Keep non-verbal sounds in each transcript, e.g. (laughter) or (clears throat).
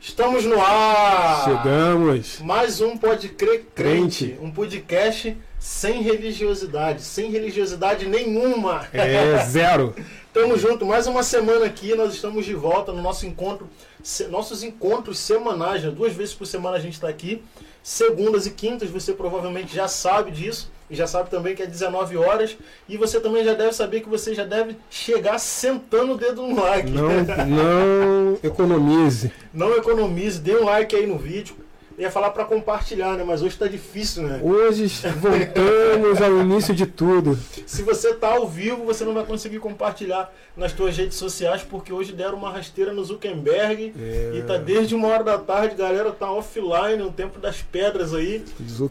Estamos no ar! Chegamos! Mais um Pode Crer Crente, Crente. um podcast sem religiosidade, sem religiosidade nenhuma. É (laughs) zero. Tamo junto, mais uma semana aqui, nós estamos de volta no nosso encontro, nossos encontros semanais, né? duas vezes por semana a gente está aqui, segundas e quintas, você provavelmente já sabe disso, e já sabe também que é 19 horas, e você também já deve saber que você já deve chegar sentando o dedo no like. Não, (laughs) não economize. Não economize, dê um like aí no vídeo. Ia falar para compartilhar, né? Mas hoje tá difícil, né? Hoje voltamos ao início de tudo. Se você tá ao vivo, você não vai conseguir compartilhar nas suas redes sociais, porque hoje deram uma rasteira no Zuckerberg É. e tá desde uma hora da tarde, galera tá offline, o tempo das pedras aí.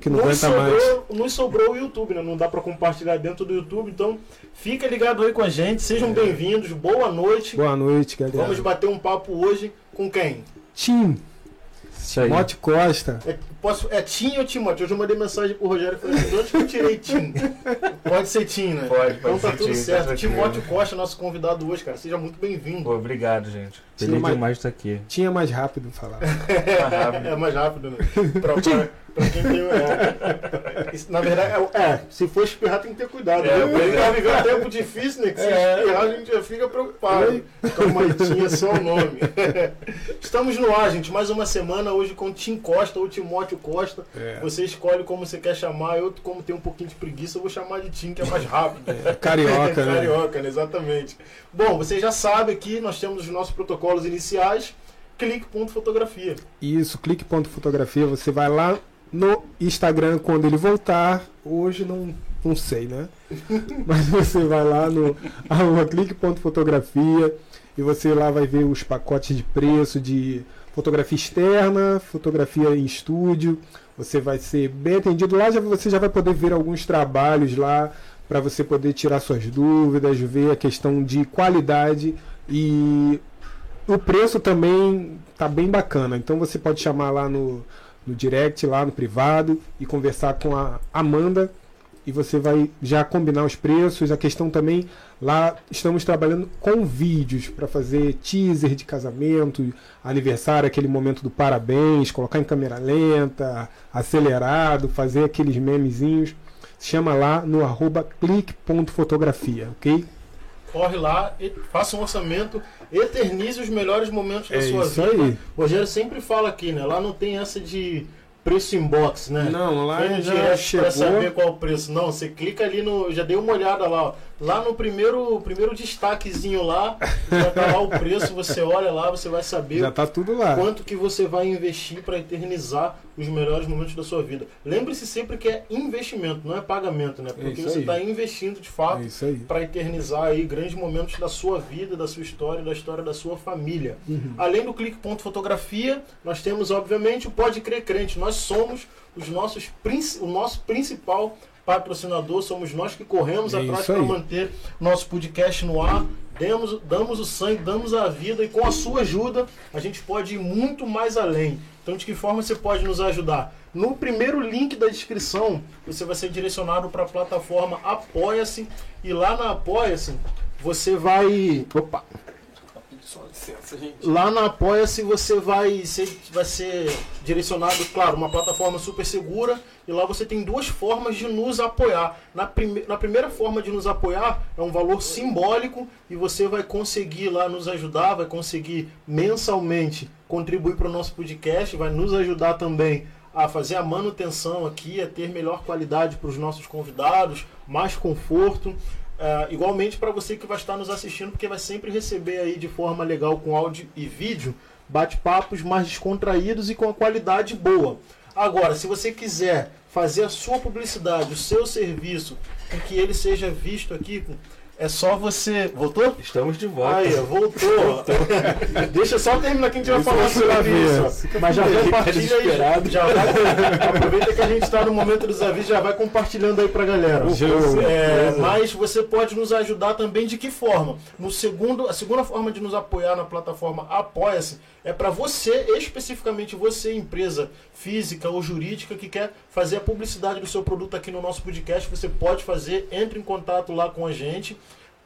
Não aguenta mais. nos sobrou o YouTube, né? Não dá para compartilhar dentro do YouTube, então fica ligado aí com a gente, sejam bem-vindos, boa noite. Boa noite, galera. Vamos bater um papo hoje com quem? Tim, Isso aí. Mote Costa. É, posso, é Tim ou Timóteo? Hoje eu mandei mensagem pro Rogério e falei assim, de onde que eu tirei Tim? Pode ser Tim, né? Pode, Então pode tá ser tudo Tim, tá certo. Timóteo Costa, nosso convidado hoje, cara. Seja muito bem-vindo. Obrigado, gente. Feliz demais de estar aqui. Tinha mais rápido falar. (laughs) (laughs) É mais rápido, né? Pra, pra, pra quem tem. É, na verdade, é, é, se for espirrar, tem que ter cuidado. É, né? é. Tá vivendo um tempo difícil, né? Que se É. espirrar, a gente já fica preocupado. Calma aí, Tim é só o nome. (laughs) Estamos no ar, gente. Mais uma semana hoje com Tim Costa ou Timóteo Costa. É. Você escolhe como você quer chamar. Eu, como tenho um pouquinho de preguiça, eu vou chamar de Tim, que é mais rápido. Carioca, né? Carioca, né? Exatamente. Bom, você já sabe aqui, nós temos os nossos protocolos iniciais. Clique.fotografia. Isso, clique ponto fotografia. Você vai lá no Instagram quando ele voltar. Hoje não, não sei, né? (laughs) Mas você vai lá no (laughs) arroba clique ponto fotografia e você lá vai ver os pacotes de preço de fotografia externa, fotografia em estúdio. Você vai ser bem atendido lá, já, você já vai poder ver alguns trabalhos lá para você poder tirar suas dúvidas, ver a questão de qualidade e o preço também tá bem bacana. Então você pode chamar lá no, no direct, lá no privado, e conversar com a Amanda. E você vai já combinar os preços. A questão também, lá estamos trabalhando com vídeos para fazer teaser de casamento, aniversário, aquele momento do parabéns, colocar em câmera lenta, acelerado, fazer aqueles memezinhos. Chama lá no arroba clique.fotografia, ok? Corre lá, e faça um orçamento, eternize os melhores momentos da É sua isso vida. aí. O Rogério sempre fala aqui, né? Lá não tem essa de preço inbox, né? Não, lá Vem no já chegou. pra saber qual o preço. Não, você clica ali no. Já dei uma olhada lá, ó. Lá no primeiro, primeiro destaquezinho lá, já tá lá o preço, você olha lá, você vai saber Já tá tudo lá. quanto que você vai investir para eternizar os melhores momentos da sua vida. Lembre-se sempre que é investimento, não é pagamento, né? Porque isso você está investindo de fato É para eternizar aí grandes momentos da sua vida, da sua história, da história da sua família. Uhum. Além do clique ponto fotografia, nós temos obviamente o Pode Crer Crente. Nós somos os nossos o nosso principal patrocinador, somos nós que corremos É atrás para manter nosso podcast no ar. Demos, damos o sangue, damos a vida e com a sua ajuda a gente pode ir muito mais além. Então, de que forma você pode nos ajudar? No primeiro link da descrição, você vai ser direcionado para a plataforma Apoia-se e lá na Apoia-se você vai. Opa! Só licença, gente. Lá na Apoia-se você vai ser, vai ser direcionado, claro, uma plataforma super segura e lá você tem duas formas de nos apoiar. Na, prime na primeira forma de nos apoiar é um valor simbólico e você vai conseguir lá nos ajudar, vai conseguir mensalmente contribuir para o nosso podcast, vai nos ajudar também a fazer a manutenção aqui, a ter melhor qualidade para os nossos convidados, mais conforto. É, igualmente para você que vai estar nos assistindo, porque vai sempre receber aí de forma legal com áudio e vídeo bate-papos mais descontraídos e com a qualidade boa. Agora, se você quiser fazer a sua publicidade, o seu serviço, e que ele seja visto aqui, é só você. Voltou? Estamos de volta. Aí, voltou. Deixa só terminar que a gente vai Isso falar vai sobre ver. isso. Mas já compartilha aí. Já vai, aproveita que a gente está no momento dos avisos, já vai compartilhando aí pra galera. Show. É, mas você pode nos ajudar também de que forma? No segundo, a segunda forma de nos apoiar na plataforma Apoia-se é para você, especificamente você, empresa física ou jurídica, que quer fazer a publicidade do seu produto aqui no nosso podcast. Você pode fazer, entre em contato lá com a gente.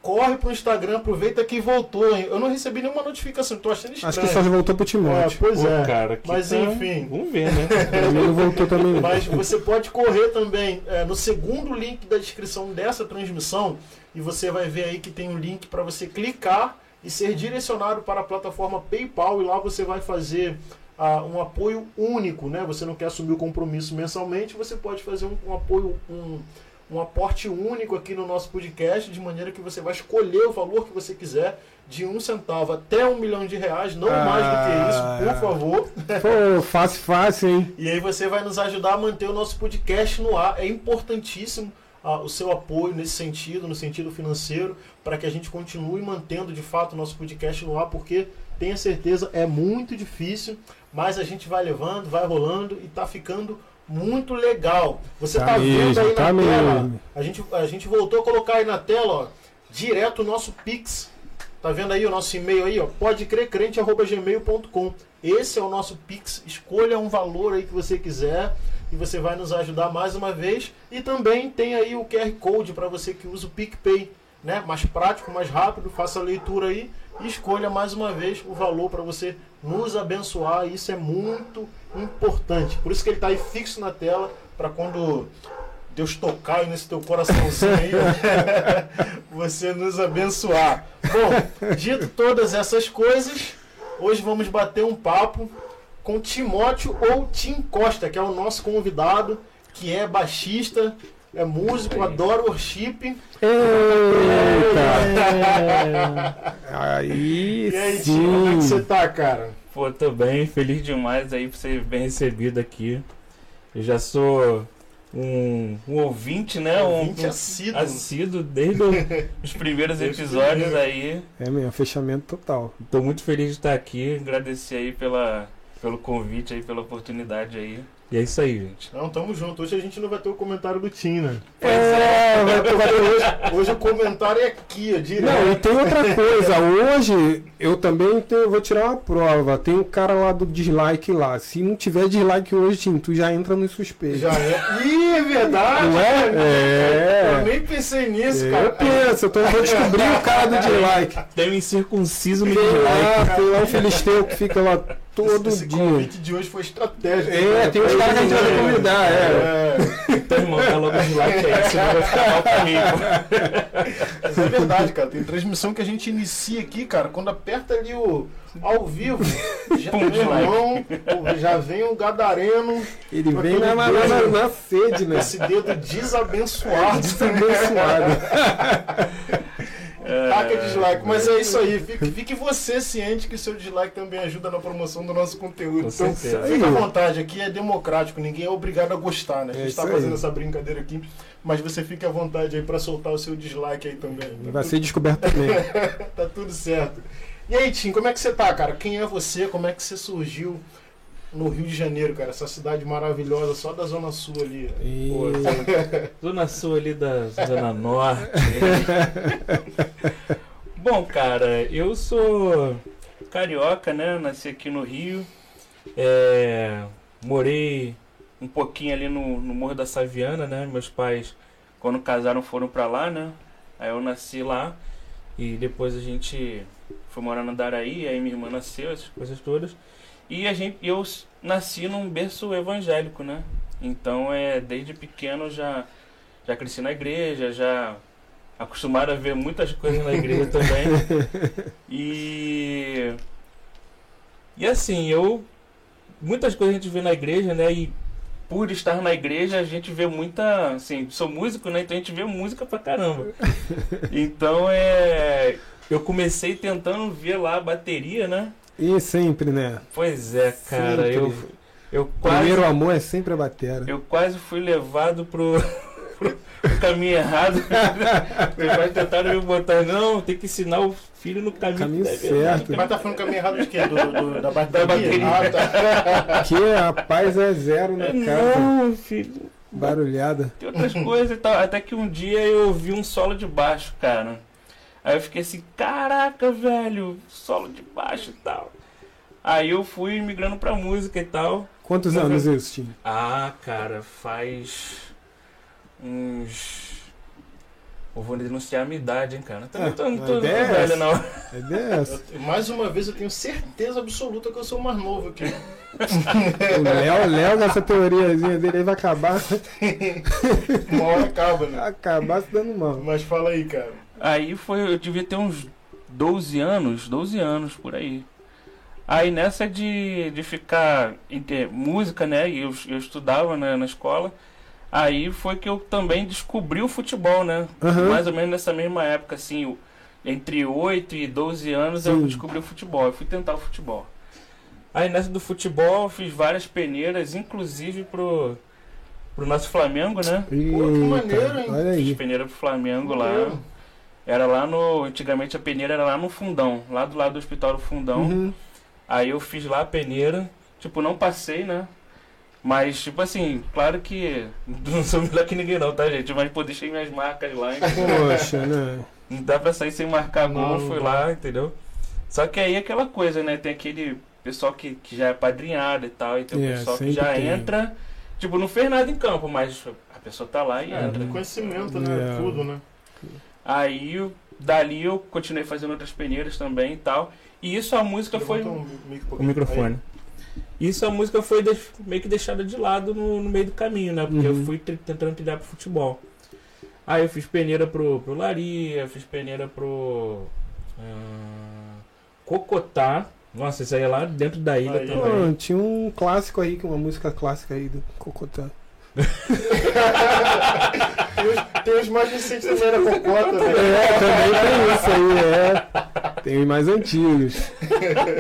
Corre pro Instagram, aproveita que voltou, hein? Eu não recebi nenhuma notificação, tô achando estranho. Acho que só voltou pro É, Timóteo. pois Pô, é. cara, que Mas tá- enfim. Vamos ver, né? (laughs) Não voltou também. Mas você pode correr também é, no segundo link da descrição dessa transmissão e você vai ver aí que tem um link para você clicar e ser direcionado para a plataforma PayPal e lá você vai fazer ah, um apoio único, né? Você não quer assumir o compromisso mensalmente, você pode fazer um, um apoio, um, um aporte único aqui no nosso podcast, de maneira que você vai escolher o valor que você quiser, de um centavo até um milhão de reais, não mais do que isso, por Ah. favor. Pô, fácil, fácil, hein? E aí você vai nos ajudar a manter o nosso podcast no ar. É importantíssimo ah, o seu apoio nesse sentido, no sentido financeiro, para que a gente continue mantendo de fato o nosso podcast no ar, porque tenha certeza é muito difícil, mas a gente vai levando, vai rolando e tá ficando muito legal. Você tá, Tá vendo mesmo, aí na tá tela? mesmo. A gente, a gente voltou a colocar aí na tela, ó, direto o nosso Pix. Tá vendo aí o nosso e-mail aí, ó? podecrecrente.gmail.com. Esse é o nosso Pix. Escolha um valor aí que você quiser e você vai nos ajudar mais uma vez. E também tem aí o QR Code para você que usa o PicPay, né? Mais prático, mais rápido, faça a leitura aí e escolha mais uma vez o valor para você nos abençoar. Isso é muito importante. Por isso que ele está aí fixo na tela para quando Deus tocar nesse teu coraçãozinho aí, (laughs) você nos abençoar. Bom, dito todas essas coisas, hoje vamos bater um papo com Timóteo ou Tim Costa, que é o nosso convidado, que é baixista, é músico, adora worship. Eita! (laughs) Aí E aí, Tim, como é que você sim. tá, cara? Pô, tô bem, feliz demais aí por ser bem recebido aqui. Eu já sou um, um ouvinte, né? Um, Ouvinte um assíduo. assíduo desde o- (laughs) os primeiros episódios primeiros. aí. É mesmo, fechamento total. Tô muito feliz de estar aqui, agradecer aí pela, pelo convite aí, pela oportunidade aí. E é isso aí, gente. Não, tamo junto. Hoje a gente não vai ter o comentário do Tim, né? É, vai ter- vai ter hoje. Hoje o comentário é aqui, ó, direto. Não, e tem outra coisa. Hoje eu também tenho- vou tirar uma prova. Tem um cara lá do dislike lá. Se não tiver dislike hoje, Tim, tu já entra no suspeito. Já é. Ih, é verdade! Não é? É. Eu nem pensei nisso, Eu cara. penso, então eu vou descobrir o cara do dislike. Tem um incircunciso no dislike. tem lá um filisteu que fica lá todo esse, esse dia. convite de hoje foi estratégico. É, cara. tem uns caras que a gente vai convidar, é. É. Então, irmão, dá logo o dislike aí, senão vai ficar mal pô. Mas é verdade, cara. Tem transmissão que a gente inicia aqui, cara. Quando aperta ali o ao vivo, já, Pum, irmão, já vem o gadareno, Ele vem na, na, na, na sede, né? esse dedo desabençoado. Desabençoado. (laughs) Taca dislike, mas é isso aí. Fique, (laughs) fique você ciente que seu dislike também ajuda na promoção do nosso conteúdo. Com então, certeza. fica à vontade, aqui é democrático, ninguém é obrigado a gostar, né? A É gente tá aí. fazendo essa brincadeira aqui, mas você fique à vontade aí pra soltar o seu dislike aí também. Tá Vai tudo- ser descoberto também. (laughs) tá tudo certo. E aí, Tim, como é que você tá, cara? Quem é você? Como é que você surgiu no Rio de Janeiro, cara? Essa cidade maravilhosa, só da Zona Sul ali. E... (laughs) Zona Sul ali da Zona Norte. (laughs) Bom, cara, eu sou carioca, né? Nasci aqui no Rio. É, morei um pouquinho ali no, no Morro da Saviana, né? Meus pais, quando casaram, foram pra lá, né? Aí eu nasci lá. E depois a gente foi morar no Daraí, aí minha irmã nasceu, essas coisas todas. E a gente, eu nasci num berço evangélico, né? Então é desde pequeno já já cresci na igreja, já acostumado a ver muitas coisas na igreja (laughs) também. E e assim, eu muitas coisas a gente vê na igreja, né? E por estar na igreja, a gente vê muita, assim, sou músico, né? Então a gente vê música pra caramba. (laughs) Então é eu comecei tentando ver lá a bateria, né? E sempre, né? Pois é, cara, Sempre. eu eu quase Primeiro amor é sempre a batera. eu quase fui levado pro, (laughs) pro caminho errado. (laughs) Meus pais tentaram me botar, não, tem que ensinar o filho no caminho, Caminho certo. Mas tá falando caminho errado de quê? Do, do- da bateria? bateria. Ah, tá. (laughs) Que a paz é zero na casa. Não, filho, Barulhada. tem outras coisas e tal. Até que um dia eu ouvi um solo de baixo, cara. Aí eu fiquei assim, caraca, velho, solo de baixo e tal. Aí eu fui migrando pra música e tal. Quantos Uhum. anos isso, Tim? Ah, cara, faz uns Eu vou denunciar a minha idade, hein, cara. Também É, tô, não a tô, não tô ideia é velho, não. É dessa. Eu- mais uma vez eu tenho certeza absoluta que eu sou o mais novo aqui. O Léo, Léo, nessa teoriazinha dele aí vai acabar, (laughs) Uma hora acaba, né? acabar se dando mal. Mas fala aí, cara. Aí foi, eu devia ter uns 12 anos, 12 anos por aí. Aí nessa de, de ficar em ter música, né? E eu, eu estudava né, na escola. Aí foi que eu também descobri o futebol, né? Aham. Mais ou menos nessa mesma época, assim, entre 8 e 12 anos eu Sim. descobri o futebol. Eu fui tentar o futebol. Aí nessa do futebol eu fiz várias peneiras, inclusive pro, pro nosso Flamengo, né? Pô, que maneiro, hein? Olha Fiz aí. peneira pro Flamengo lá. Maneiro. Era lá no. Antigamente a peneira era lá no fundão, lá do lado do hospital do fundão. Uhum. Aí eu fiz lá a peneira. Tipo, não passei, né? Mas, tipo assim, claro que. (laughs) Não sou melhor que ninguém, não, tá, gente? Mas, pô, deixei minhas marcas lá. entendeu? Poxa, né? Não dá pra sair sem marcar gol, Não, fui não. lá, entendeu? Só que aí é aquela coisa, né? Tem aquele pessoal que, que já é padrinhado e tal, e tem o É, pessoal que já tem. entra. Tipo, não fez nada em campo, mas a pessoa tá lá e É, entra. conhecimento, né? É. Tudo, né? Aí, dali eu continuei fazendo outras peneiras também e tal. E isso a música foi. Um mic- O microfone. Isso a música foi deix- meio que deixada de lado no, no meio do caminho, né? Porque Uhum. eu fui t- tentando trilhar pro futebol. Aí eu fiz peneira pro, pro Laria, fiz peneira pro. ah, Cocotá. Nossa, isso aí é lá dentro da ilha Aí, também. Pô, tinha um clássico aí, que uma música clássica aí do Cocotá. (laughs) Tem os, tem os mais recentes também da Cocota, né? É, também tem isso aí, é. Tem os mais antigos.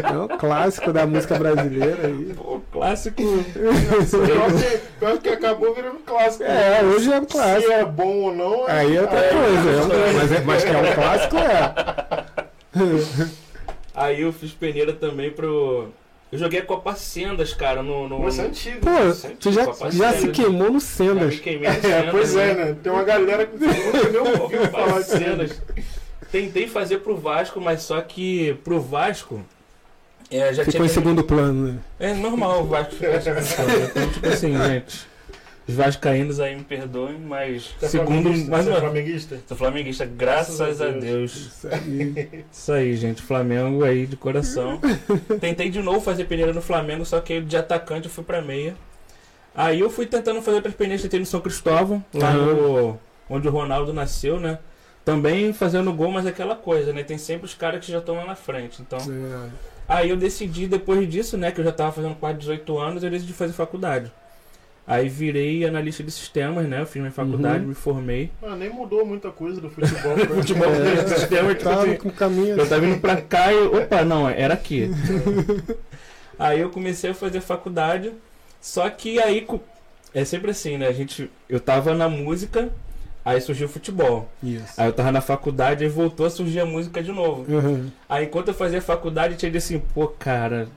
É um clássico da música brasileira aí. Pô, clássico. (laughs) Pior que, acabou virando clássico. É, né? hoje é um clássico. Se é bom ou não, Aí é outra aí coisa, é outra um- mas, é, mas que é um clássico, é. Aí eu fiz peneira também pro. Eu joguei a Copa Sendas, cara, no. no... Isso é antigo. Pô, tu já, Copa já se Sendas. queimou no Já Sendas. me queimei no (laughs) É, Sendas, pois é, né? Tem uma galera que nunca nem ouviu falar de cenas. Tentei fazer pro Vasco, mas só que pro Vasco. É, já Ficou em tinha. segundo plano, né? É normal o Vasco ficar em segundo plano. Então, tipo assim, gente. Os Vascaínos aí me perdoem, mas. Você é segundo. flamenguista? Mais Você é uma flamenguista? Sou flamenguista, graças, Graças a Deus. Deus. Isso aí. (laughs) Isso aí, gente. Flamengo aí de coração. (laughs) Tentei de novo fazer peneira no Flamengo, só que de atacante eu fui pra meia. Aí eu fui tentando fazer outras peneiras, tentei no São Cristóvão, lá no, onde o Ronaldo nasceu, né? Também fazendo gol, mas é aquela coisa, né? Tem sempre os caras que já estão lá na frente. Então, É. aí eu decidi, depois disso, né? Que eu já tava fazendo quase 18 anos, eu decidi fazer faculdade. Aí virei analista de sistemas, né? Eu fiz minha faculdade, Uhum. me formei. Ah, nem mudou muita coisa do futebol. pra- (laughs) Futebol É, de (laughs) sistema, tipo Tava assim, com caminho. eu tava indo pra cá e. Opa, não, era aqui. aí eu comecei a fazer faculdade. Só que aí. É sempre assim, né? A gente. Eu tava na música, aí surgiu o futebol. Isso. Aí eu tava na faculdade, aí voltou a surgir a música de novo. Uhum. Aí enquanto eu fazia faculdade, eu tinha assim, pô, cara,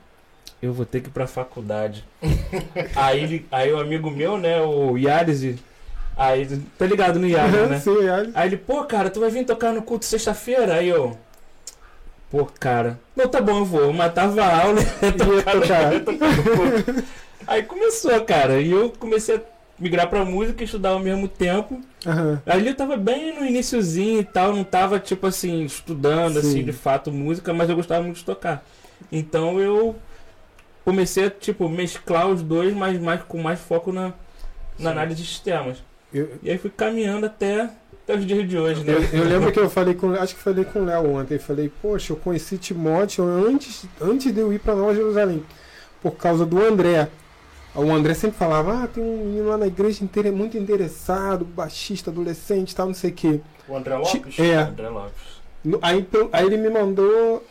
eu vou ter que ir pra faculdade. (laughs) aí, ele- aí o amigo meu, né, o Yaris, aí, tá ligado no Yaris, Uhum, né? sim, aí- Aí ele, pô, cara, tu vai vir tocar no culto sexta-feira? Aí eu, pô, cara, não, tá bom, eu vou. Eu matava a aula (laughs) e tocar, tocar. Aí começou, cara, e eu comecei a migrar pra música e estudar ao mesmo tempo. Aham. Ali eu tava bem no iniciozinho e tal, não tava, tipo assim, estudando, Sim. assim, de fato, música, mas eu gostava muito de tocar. Então eu comecei a, tipo, mesclar os dois, mas mais, com mais foco na, na análise de sistemas. Eu, E aí fui caminhando até, até os dias de hoje, né? eu, eu lembro que eu falei com. Acho que falei com o Léo ontem. Falei, poxa, eu conheci Timóteo antes, antes de eu ir pra Nova Jerusalém. Por causa do André. O André sempre falava, ah, tem um menino lá na igreja inter- muito interessado, baixista, adolescente, tal, não sei o quê. O André Lopes? É. André Lopes. Aí, aí ele me mandou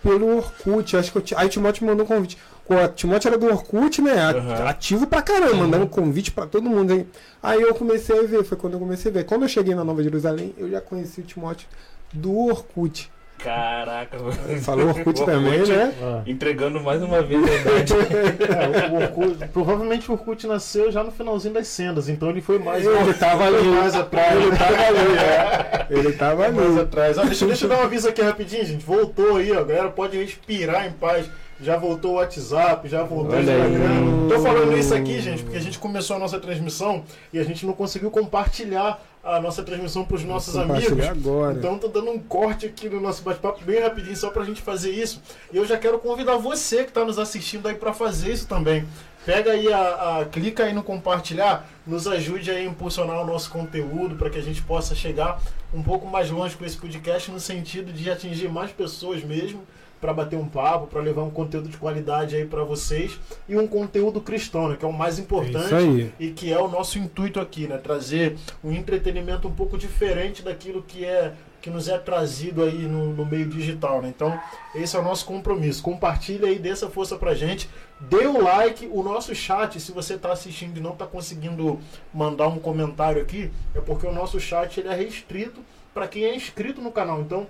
pelo Orkut, acho que eu, aí o Timóteo me mandou um convite. O Timóteo era do Orkut, né? Aham. Ativo pra caramba, Uhum. mandando convite pra todo mundo. Aí, aí eu comecei a ver, foi quando eu comecei a ver. Quando eu cheguei na Nova Jerusalém, eu já conheci o Timóteo do Orkut. Caraca, Ele falou Orkut (laughs) O também, Orkut. né? Ah. entregando mais uma vez a idade. (laughs) É, o Orkut, provavelmente o Orkut nasceu já no finalzinho das sendas, então ele foi mais, Ele tava ali. mais atrás. Ele tava ali, (laughs) é. Ele tava mais ali. atrás. Ó, deixa, deixa eu dar um aviso aqui rapidinho, gente. Voltou aí, ó. A galera pode respirar em paz. Já voltou o WhatsApp, já voltou o Instagram. aí. Tô falando isso aqui, gente, porque a gente começou a nossa transmissão e a gente não conseguiu compartilhar a nossa transmissão para os nossos amigos. Agora. Então tô dando um corte aqui no nosso bate-papo bem rapidinho só pra gente fazer isso. E eu já quero convidar você que está nos assistindo aí para fazer isso também. Pega aí a, a- clica aí no compartilhar, nos ajude aí a impulsionar o nosso conteúdo para que a gente possa chegar um pouco mais longe com esse podcast no sentido de atingir mais pessoas mesmo, para bater um papo, para levar um conteúdo de qualidade aí para vocês e um conteúdo cristão, né, que é o mais É importante aí. e que é o nosso intuito aqui, né? Trazer um entretenimento um pouco diferente daquilo que é que nos é trazido aí no, no meio digital, né? Então, esse é o nosso compromisso. Compartilha aí, dê essa força pra gente. Dê o like, o nosso chat, se você está assistindo e não está conseguindo mandar um comentário aqui, é porque o nosso chat ele é restrito para quem é inscrito no canal. Então,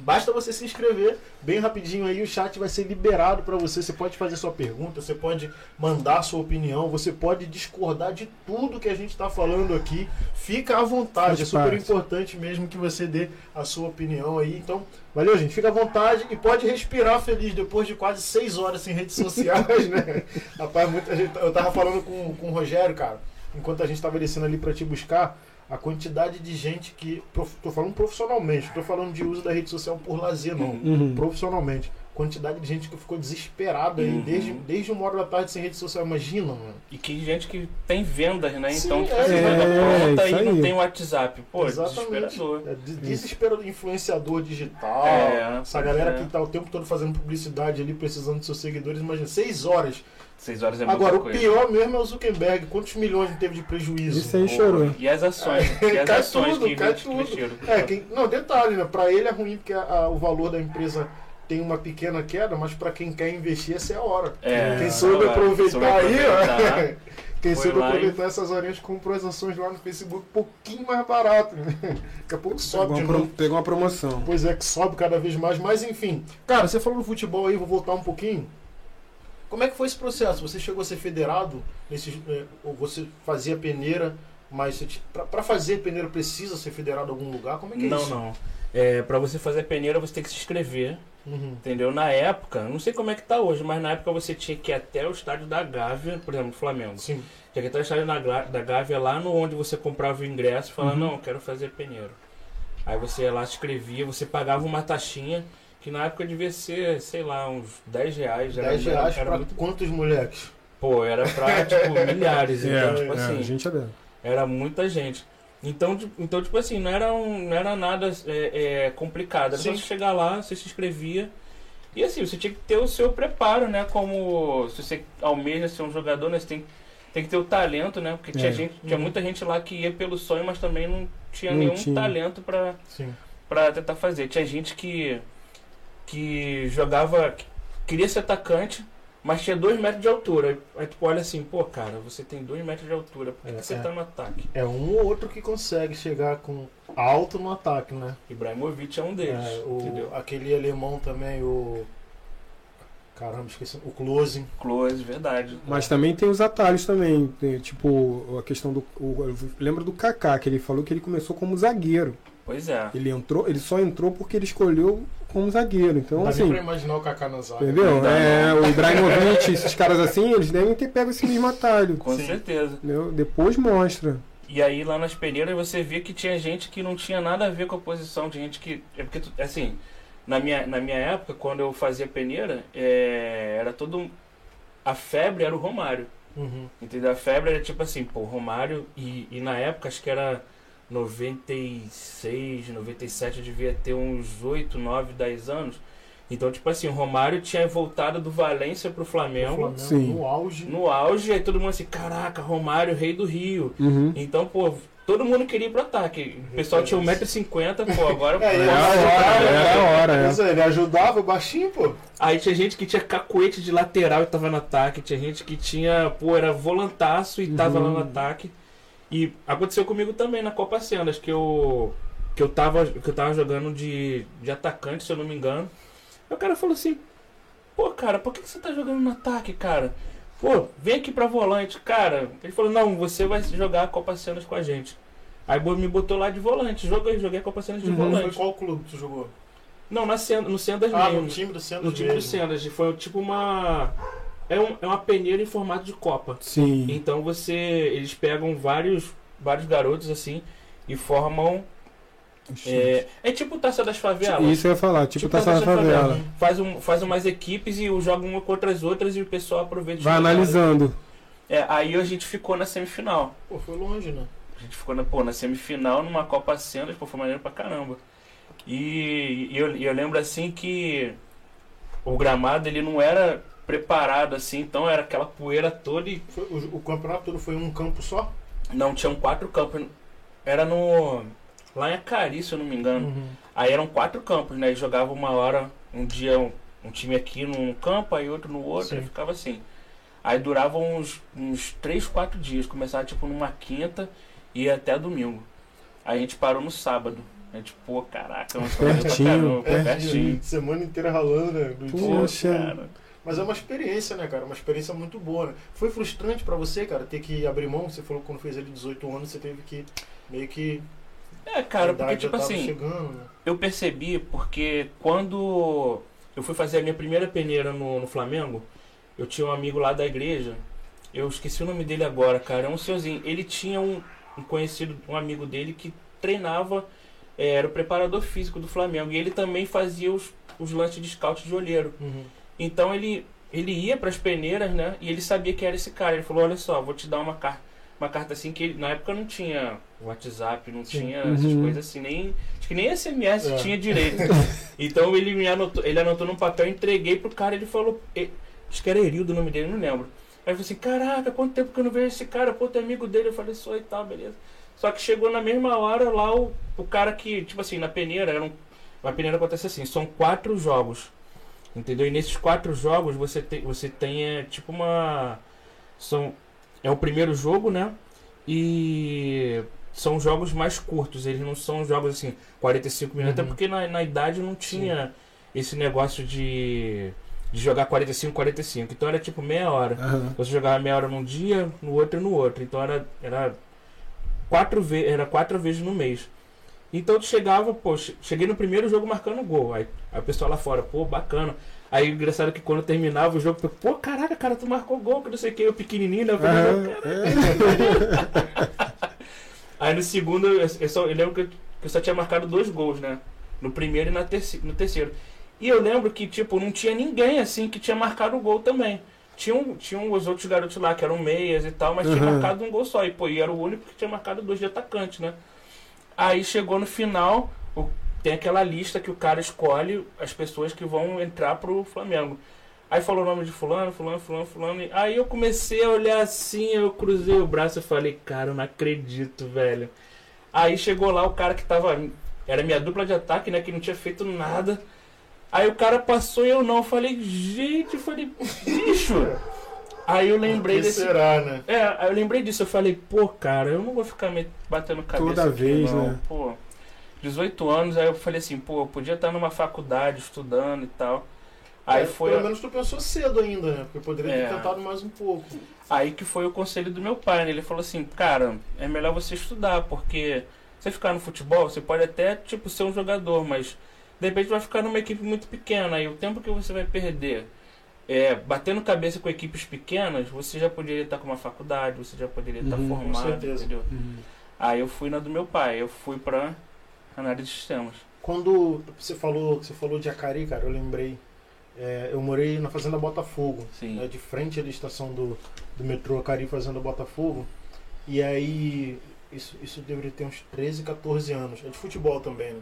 Basta você se inscrever bem rapidinho aí, o chat vai ser liberado para você. Você pode fazer sua pergunta, você pode mandar sua opinião, você pode discordar de tudo que a gente está falando aqui. Fica à vontade, é super importante mesmo que você dê a sua opinião aí. Então, valeu, gente. Fica à vontade e pode respirar feliz depois de quase seis horas sem redes sociais, (laughs) né? Rapaz, muita gente. Eu tava falando com, com o Rogério, cara, enquanto a gente tava descendo ali para te buscar a quantidade de gente que. Tô falando profissionalmente, não tô falando de uso da rede social por lazer, não. Uhum. Profissionalmente. Quantidade de gente que ficou desesperada aí Uhum. desde, desde uma hora da tarde sem rede social. Imagina, mano. E que gente que tem vendas, né? Sim, então, tipo, é, é, e não tem WhatsApp. Pô, Exatamente. desesperador. É de- desespero influenciador digital. É, essa galera é. que tá o tempo todo fazendo publicidade ali, precisando de seus seguidores. Imagina, seis horas. Seis horas é muita Agora, o coisa. pior mesmo é o Zuckerberg. Quantos milhões ele teve de prejuízo? Isso aí Pô, chorou. E as ações? E as (laughs) Cai ações tudo, que cai que tudo. mexeram? É, quem, não, detalhe, né? Pra ele é ruim porque a- a- o valor da empresa tem uma pequena queda, mas pra quem quer investir, essa é a hora. É, quem soube agora, aproveitar soube aí, aproveitar. ó. (laughs) Quem soube lá e- aproveitar essas horinhas comprou as ações lá no Facebook um pouquinho mais barato. Né? (laughs) Daqui a pouco sobe Pegou de uma, pro- novo. pegou uma promoção. Pois é, que sobe cada vez mais. Mas enfim. Cara, você falou no futebol aí, vou voltar um pouquinho. Como é que foi esse processo? Você chegou a ser federado? Nesse, eh, ou você fazia peneira, mas pra fazer peneira precisa ser federado em algum lugar? Como é que é Não, isso? não. É, pra você fazer peneira, você tem que se inscrever. Uhum. Entendeu? Na época, não sei como é que tá hoje, mas na época você tinha que ir até o estádio da Gávea, por exemplo, do Flamengo. Sim. Tinha que ir até o estádio da, da Gávea lá no onde você comprava o ingresso e falava, Uhum. não, eu quero fazer peneiro. Aí você ia lá, se inscrevia, você pagava uma taxinha, que na época devia ser, sei lá, uns 10 reais. era- 10 reais era pra muito- quantos moleques? Pô, era pra, (laughs) tipo, milhares. Então, É, tipo é, assim, gente é dela. era muita gente. Então, tipo- então tipo assim, não era, um, não era nada é, é, complicado. Era só Sim. você chegar lá, você se inscrevia. E assim, você tinha que ter o seu preparo, né? Como se você almeja ser um jogador, né? Você tem, tem que ter o talento, né? Porque tinha, É. gente, tinha muita gente lá que ia pelo sonho, mas também não tinha Não nenhum tinha. talento pra, Sim. pra tentar fazer. Tinha gente que, que jogava, que queria ser atacante, mas tinha dois metros de altura. Aí tu olha assim, pô, cara, você tem dois metros de altura, por que, É, que você é. tá no ataque? É um ou outro que consegue chegar com alto no ataque, né? Ibrahimovic é um deles, É, o- entendeu? aquele alemão também, o. Caramba, esqueci. O Close. Close, verdade. Mas também tem os atalhos também. Tem, tipo, a questão do. O, eu lembro do Kaká, que ele falou que ele começou como zagueiro. Pois é. Ele entrou, ele só entrou porque ele escolheu como zagueiro. Então, Não dá nem pra assim. imaginar o Kaká na zaga. Entendeu? Dá, É, o Ibrahimovic, esses caras assim, eles devem ter pego esse mesmo atalho. Com Sim. certeza. Entendeu? Depois mostra. E aí lá nas peneiras você via que tinha gente que não tinha nada a ver com a posição, tinha gente que. É porque, assim, na minha, na minha época, quando eu fazia peneira, é, era todo. A febre era o Romário. Uhum. Entendeu? A febre era tipo assim, pô, Romário, e, e na época acho que era 96, 97, eu devia ter uns 8, 9, 10 anos. Então, tipo assim, o Romário tinha voltado do Valência pro O Flamengo, Flamengo Sim. no auge. no auge, aí todo mundo assim, caraca, Romário, rei do Rio. Uhum. Então, pô, todo mundo queria ir pro ataque. O pessoal tinha 1,50m, pô, agora. (laughs) É, pô, é a hora, é a hora, é. Pois é, ele ajudava o baixinho, pô. Aí tinha gente que tinha cacuete de lateral e tava no ataque. Tinha gente que tinha, pô, era volantaço e tava lá no Uhum. ataque. E aconteceu comigo também na Copa Sendas, que eu que eu tava, que eu tava jogando de, de atacante, se eu não me engano. Aí o cara falou assim: "Pô, cara, por que que você tá jogando no ataque, cara? Pô, vem aqui pra volante, cara". Ele falou: "Não, você vai jogar a Copa Sendas com a gente". Aí me botou lá de volante. Joguei, joguei a Copa Sendas de Uhum. Foi volante. qual clube que tu jogou? Não, na Senda, no Sendas Ah, mesmo. no time do Centro No time do Sendas. Foi tipo uma. É, um- é uma peneira em formato de Copa. Sim. Então você. Eles pegam vários, vários garotos assim e formam. É, é tipo Taça das Favelas. Isso eu ia falar, tipo, tá a só na favela. Faz, um, faz umas equipes e jogam uma contra as outras e o pessoal aproveita Vai analisando. É, aí a gente ficou na semifinal. Pô, foi longe, né? A gente ficou na, pô, na semifinal numa Copa Sendas, pô, foi maneiro pra caramba. E, e eu, e eu lembro assim que o gramado ele não era preparado assim, então era aquela poeira toda e Foi- o, o campeonato todo foi um campo só? não tinham quatro campos. Era no. lá em Acari, se eu não me engano. Aí eram quatro campos, né? E jogava uma hora, um dia um, um time aqui num campo, aí outro no outro, Sim. e ficava assim. Aí durava uns, uns três, quatro dias. Começava tipo numa quinta e ia até domingo. Aí a gente parou no sábado. A gente, pô, caraca, estamos Pertinho, caramba, pertinho. Semana inteira ralando, né? Do Pô, dia. Poxa. cara. Mas é uma experiência, né, cara? Uma experiência muito boa, né? Foi frustrante pra você, cara, ter que abrir mão? Você falou que quando fez ali 18 anos, você teve que meio que. É, cara, porque tipo assim, chegando, né? eu percebi porque quando eu fui fazer a minha primeira peneira no, no Flamengo, eu tinha um amigo lá da igreja, eu esqueci o nome dele agora, cara, é um senhorzinho. Ele tinha um, um conhecido, um amigo dele que treinava, eh, era o preparador físico do Flamengo, e ele também fazia os, os lances de scout de olheiro. Então ele, ele ia para as peneiras, né? E ele sabia que era esse cara. Ele falou: Olha só, vou te dar uma, car uma carta assim que ele- na época não tinha WhatsApp, não Sim. tinha Uhum. essas coisas assim, nem. Acho que nem SMS É. tinha direito. (laughs) então ele me anotou, ele anotou num papel, entreguei pro cara, ele falou. e- Acho que era Erildo o nome dele, não lembro. Aí eu falei assim, caraca, quanto tempo que eu não vejo esse cara, pô, tu é amigo dele, eu falei, sou e tal, beleza. Só que chegou na mesma hora lá o, o cara que, tipo assim, na peneira, era um, uma peneira acontece assim, são quatro jogos. Entendeu? E nesses quatro jogos você tem, você tem é, tipo uma. São, é o primeiro jogo, né? E são jogos mais curtos, eles não são jogos assim, 45 minutos, Uhum. até porque na, na idade não tinha esse negócio de, de jogar 45, 45. Então era tipo meia hora. Aham. Você jogava meia hora num dia, no outro e no outro. Então era, era, quatro, ve era quatro vezes no mês. Então tu chegava, pô, che- cheguei no primeiro jogo marcando gol. Aí, aí o pessoal lá fora, pô, bacana. Aí o engraçado é que quando terminava o jogo, pô, caraca, cara, tu marcou gol, que não sei o que, eu pequenininho, né? Eu falei, Aham. "Não, É. (laughs) Aí no segundo, eu, eu só, eu lembro que eu, que eu só tinha marcado dois gols, né? No primeiro e na terci, no terceiro. E eu lembro que, tipo, não tinha ninguém assim que tinha marcado o gol também. Tinham, tinham os outros garotos lá que eram meias e tal, mas tinha Uhum. marcado um gol só. E, pô, e era o único que tinha marcado dois de atacante, né? Aí chegou no final, o- tem aquela lista que o cara escolhe as pessoas que vão entrar pro Flamengo. Aí falou o nome de fulano, fulano, fulano, fulano. Aí eu comecei a olhar assim, eu cruzei o braço e falei, cara, eu não acredito, velho. Aí chegou lá o cara que tava. Era minha dupla de ataque, né? Que não tinha feito nada. Aí o cara passou e eu não. Eu falei, gente, eu falei, bicho. Aí eu lembrei que desse. será, né? É, aí eu lembrei disso, eu falei, pô, cara, eu não vou ficar me batendo cabeça. Toda aqui, vez, não. né? Pô, 18 anos, aí eu falei assim, pô, eu podia estar numa faculdade estudando e tal. Aí É, foi. Pelo menos tu pensou cedo ainda, né? Porque poderia É. ter tentado mais um pouco. Aí que foi o conselho do meu pai, né? Ele falou assim, cara, é melhor você estudar, porque você ficar no futebol, você pode até, tipo, ser um jogador, mas de repente vai ficar numa equipe muito pequena, e o tempo que você vai perder é, batendo cabeça com equipes pequenas, você já poderia estar com uma faculdade, você já poderia estar Uhum, com formado, certeza. entendeu? Uhum. Aí eu fui na do meu pai, eu fui pra análise de sistemas. Quando você falou, você falou de Acari, cara, eu lembrei. é, eu morei na Fazenda Botafogo, né, de frente à estação do, do metrô Acari Fazenda Botafogo. E aí, isso, isso deveria ter uns 13, 14 anos. É de futebol também, né?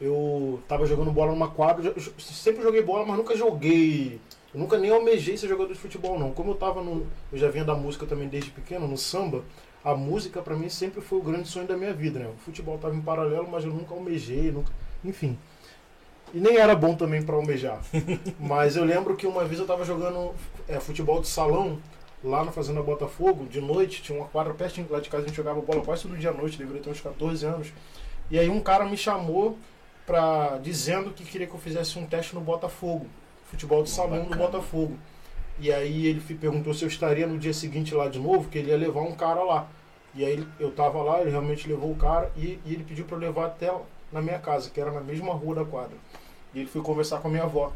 Eu tava jogando bola numa quadra, sempre joguei bola, mas nunca joguei. Eu nunca nem almejei ser jogador de futebol, não. Como eu tava no. Eu já vinha da música também desde pequeno, no samba, a música pra mim sempre foi o grande sonho da minha vida, né? O futebol tava em paralelo, mas eu nunca almejei, nunca. Enfim. E nem era bom também pra almejar. (laughs) mas eu lembro que uma vez eu tava jogando é, futebol de salão lá na Fazenda Botafogo, de noite, tinha uma quadra pertinho lá de casa, a gente jogava bola quase todo dia à noite, deveria ter uns 14 anos. E aí um cara me chamou pra, dizendo que queria que eu fizesse um teste no Botafogo, futebol de salão do. Botafogo. E aí ele me perguntou se eu estaria no dia seguinte lá de novo, que ele ia levar um cara lá. E aí eu tava lá, ele realmente levou o cara e, e ele pediu pra eu levar até na minha casa, que era na mesma rua da quadra. E ele foi conversar com a minha avó.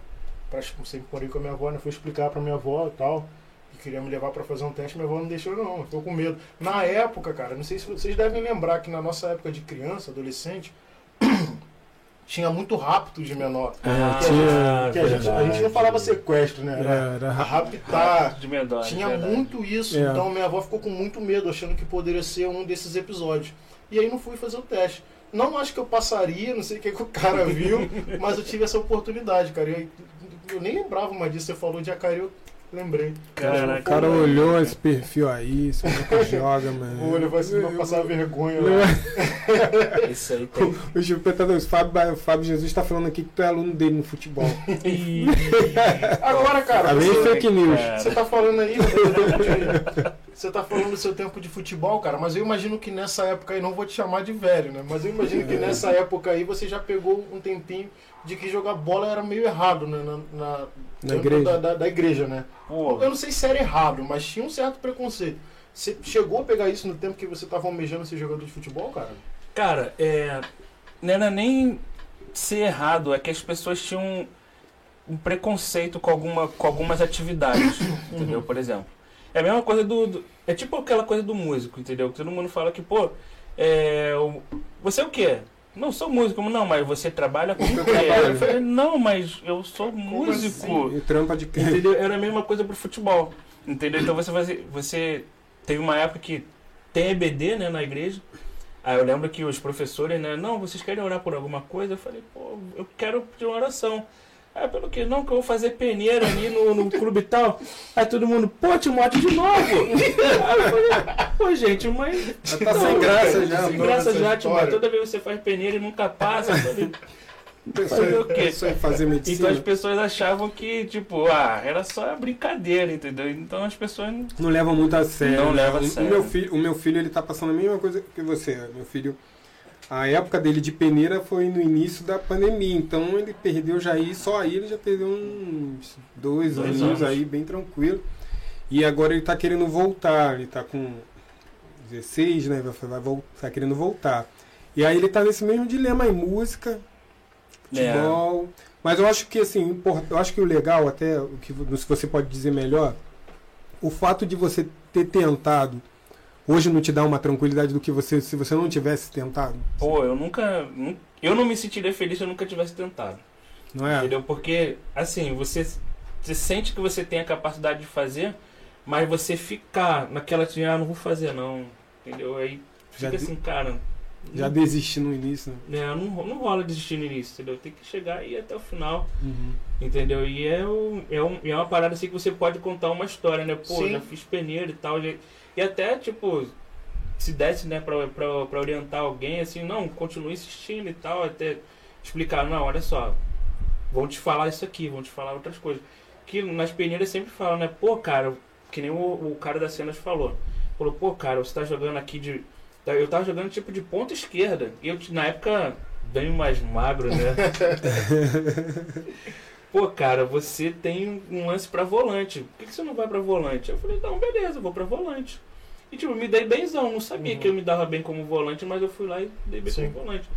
Pra, sempre morei com a minha avó, né? Foi explicar pra minha avó e tal. Que queria me levar pra fazer um teste, minha avó não deixou não, ficou com medo. Na época, cara, não sei se vocês devem lembrar que na nossa época de criança, adolescente, (clears throat) tinha muito rapto de menor. Ah, que a gente, que a, gente, a gente não falava sequestro, né? Era, Era, raptar. de menor. Tinha verdade. muito isso, É. então minha avó ficou com muito medo, achando que poderia ser um desses episódios. E aí não fui fazer o teste. Não acho que eu passaria, não sei o que, que o cara viu, (laughs) mas eu tive essa oportunidade, cara. E eu, eu nem lembrava mais disso, você falou de Acari, eu lembrei. Caraca. O cara olhou esse perfil aí, esse maluco joga, mano. Olha, vai se passar vergonha lá. é- (laughs) Isso aí tem. O chupetador, o Fábio, o Fábio Jesus tá falando aqui que tu é aluno dele no futebol. (laughs) Ih, Agora, cara, Além fake news. cara. você tá falando aí, (laughs) você tá falando do seu tempo de futebol, cara, mas eu imagino que nessa época aí, não vou te chamar de velho, né? Mas eu imagino que nessa época aí você já pegou um tempinho de que jogar bola era meio errado, né? Na, na, dentro igreja. Da, da, da igreja, né? Pô, Eu não sei se era errado, mas tinha um certo preconceito. Você chegou a pegar isso no tempo que você tava almejando ser jogador de futebol, cara? Cara, é. Não era nem ser errado, é que as pessoas tinham um preconceito com, alguma, com algumas atividades, (coughs) entendeu? Por exemplo. É a mesma coisa do, do- É tipo aquela coisa do músico, entendeu? Que todo mundo fala que, pô, é. o- Você é o quê? Não sou músico, não, mas você trabalha com (laughs) o quê? Eu falei, não, mas eu sou músico. E trampa de Entendeu? Era a mesma coisa pro futebol. Entendeu? Então você fazia, você teve uma época que tem EBD, né, na igreja. Aí eu lembro que os professores, né, não, vocês querem orar por alguma coisa? Eu falei, pô, eu quero pedir uma oração. Aí pelo que não, que eu vou fazer peneira ali no, no clube e tal. Aí todo mundo, pô, Timóteo de novo! Aí eu falei, pô, gente, mas. Já tá sem graça já, Sem graça já. Timóteo. Toda vez você faz peneira e nunca passa. Falei, Fazer o quê? Pensou fazer então medicina. as pessoas achavam que, tipo, ah, era só brincadeira, entendeu? Então as pessoas. não- Não levam muito a sério. Não né? leva a O- sério. O meu, filho, o meu filho, ele tá passando a mesma coisa que você. Meu filho, a época dele de peneira foi no início da pandemia. Então ele perdeu já aí, só aí ele já perdeu uns dois, Dois anos, aí, bem tranquilo. E agora ele tá querendo voltar. Ele tá com 16, né? Vai, vai tá querendo voltar. E aí ele tá nesse mesmo dilema aí, música, É. futebol. Mas eu acho que assim, eu acho que o legal, até o que se você pode dizer melhor, o fato de você ter tentado hoje não te dá uma tranquilidade do que você se você não tivesse tentado, Pô, eu nunca. nu- Eu não me sentiria feliz se eu nunca tivesse tentado. não é? Entendeu? Porque, assim, você, você sente que você tem a capacidade de fazer, mas você ficar naquela assim, ah, não vou fazer não. Entendeu? Aí Já fica de- assim, cara. Já não, desisti no início, né? né, não, não rola desistir no início, entendeu? Tem que chegar e ir até o final. Uhum. Entendeu? E é, um, é, um, é uma parada assim que você pode contar uma história, né? Pô, Sim. já fiz peneira e tal. já- e até, tipo, se desse, né, pra, pra, pra orientar alguém, assim, não, continue insistindo e tal, até explicar, não, olha só, vão te falar isso aqui, vão te falar outras coisas. Que nas peneiras sempre falam, né? Pô, cara, que nem o, o cara das cenas falou. Falou, pô, cara, você tá jogando aqui de. tá- Eu tava jogando tipo de ponta esquerda. E eu, na época, bem mais magro, né? (laughs) Pô, cara, você tem um lance pra volante. Por que, que você não vai pra volante? Eu falei, não, beleza, eu vou pra volante. E tipo, me dei benzão, não sabia Uhum. que eu me dava bem como volante, mas eu fui lá e dei bem Sim. como volante.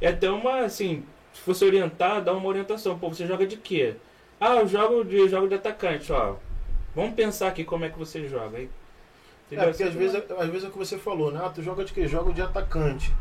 É até uma, assim, se fosse orientar, dá uma orientação. Pô, você joga de quê? Ah, eu jogo de, eu jogo de atacante, ó. Vamos pensar aqui como é que você joga. Aí, É, porque às vezes, às vezes é o que você falou, né? Ah, tu joga de quê? Joga de atacante.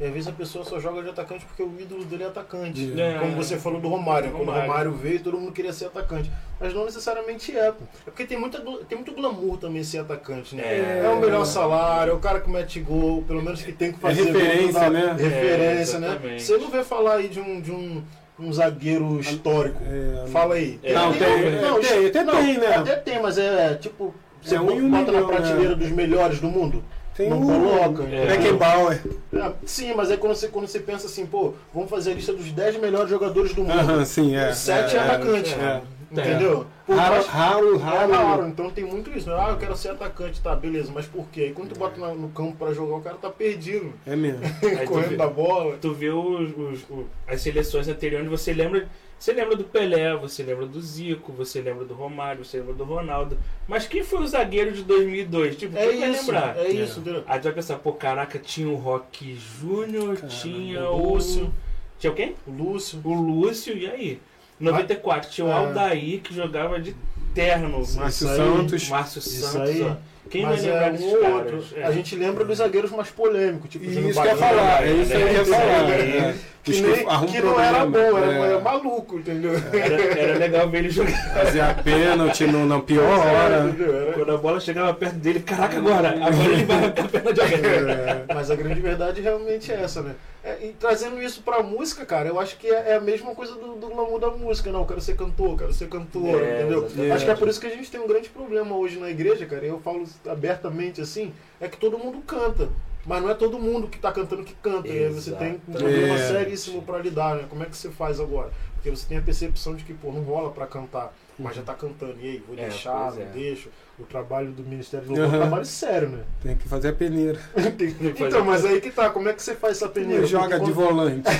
E às vezes a pessoa só joga de atacante porque o ídolo dele é atacante. É. Como você falou do Romário. Quando o Romário. Romário veio, todo mundo queria ser atacante. Mas não necessariamente é, pô. É porque tem, muita, tem muito glamour também ser atacante, né? É. É, o melhor salário, é o cara que mete gol, pelo menos que tem que fazer gol, referência, dá- né? Referência, É, né? Você não vê falar aí de um, de um, um zagueiro histórico. É, Fala aí. É. Não, tem, Não, tem, até não, tem, né? Até tem, mas é tipo. Você É um e um bota na prateleira né? dos melhores do mundo? Tem não o coloca. É. Beckenbauer. É, sim, mas é quando você, quando você pensa assim, pô, vamos fazer a lista dos 10 melhores jogadores do mundo. Aham, sim, é. Sete é, atacante. é. Entendeu? Pô, Raro, mas- raro, é raro. raro, então tem muito isso. Né? Ah, eu quero ser atacante, tá, beleza, mas por quê? Aí quando tu bota na- no campo pra jogar, o cara tá perdido, É mesmo. (laughs) Correndo vê- da bola. tu vê os, os- o- as seleções anteriores, você lembra, você lembra do Pelé, você lembra do Zico, você lembra do Romário, você lembra do Ronaldo. Mas quem foi o zagueiro de 2002? Tipo, É quem vai isso, lembrar? é isso, entendeu? Aí tu vai pensar, pô, caraca, tinha o Rock Júnior, tinha o Lúcio. Tinha o quem? O Lúcio. O Lúcio, e aí? 94, tinha o É. Aldair que jogava de terno. Márcio Santos. Márcio Isso Santos, aí. ó. Quem mas vai é lembrar um desses ou caras? outro. É. A gente lembra dos zagueiros mais polêmicos, tipo Isso que eu ia falar, é isso aí que eu ia falar. É. Que, nem- que não era bom, era, é. era maluco, entendeu? Era, era legal ver ele jogar. Fazia pênalti no, na pior hora. Era- Quando a bola chegava perto dele, caraca, agora! Agora ele vai a perna de alguém. É. Mas a grande verdade realmente é essa, né? É, e trazendo isso pra música, cara, eu acho que é, é a mesma coisa do, do glamour da música. Não, eu quero ser cantor, quero ser cantor, É, entendeu? exatamente. Acho que é por isso que a gente tem um grande problema hoje na igreja, cara. e Eu falo abertamente assim, é que todo mundo canta. Mas não é todo mundo que tá cantando que canta. E aí você tem um problema É. seríssimo pra lidar, né? Como é que você faz agora? Porque você tem a percepção de que, pô, não rola pra cantar, mas já tá cantando. E aí, vou É, deixar, não é. deixo. O trabalho do Ministério do Louvor é um Uhum. trabalho sério, né? Tem que fazer a peneira. (laughs) que fazer então, mas aí que tá, como é que você faz essa peneira? joga de quando- volante. (laughs)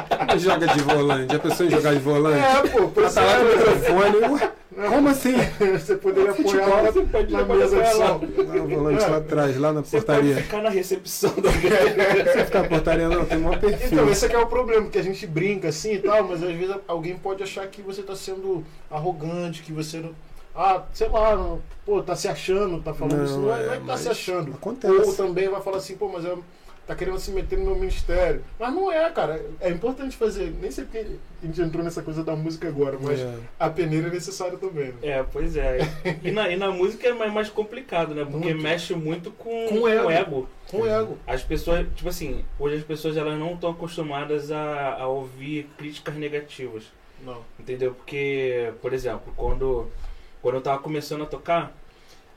(laughs) Joga de volante? A pessoa jogar de volante? É, pô, pois tá lá é, com o né? microfone. Ué, como assim? Você poderia Futebol, apoiar você pode na mesa de som. Lá o volante lá atrás, lá na Você pode portaria. ficar na recepção da. (laughs) Você ficar na portaria não, tem maior perfil. Então, esse aqui é o problema, que a gente brinca assim e tal, mas às vezes alguém pode achar que você tá sendo arrogante, que você não. Ah, sei lá, não- pô, tá se achando, tá falando Não, isso. Não é, é, não é que tá mas se achando. acontece. Ou também vai falar assim, pô, mas é, tá querendo se meter no meu ministério. Mas não é, cara. É importante fazer. Nem sei porque a gente entrou nessa coisa da música agora, mas É. a peneira é necessária também, né? É, pois é. (laughs) E na, e na música é mais, complicado, né? Porque Muito. mexe muito com, Com com ego. o ego. Com ego. As pessoas, tipo assim, hoje as pessoas elas não estão acostumadas a, a ouvir críticas negativas. Não. Entendeu? Porque, por exemplo, quando, quando eu tava começando a tocar,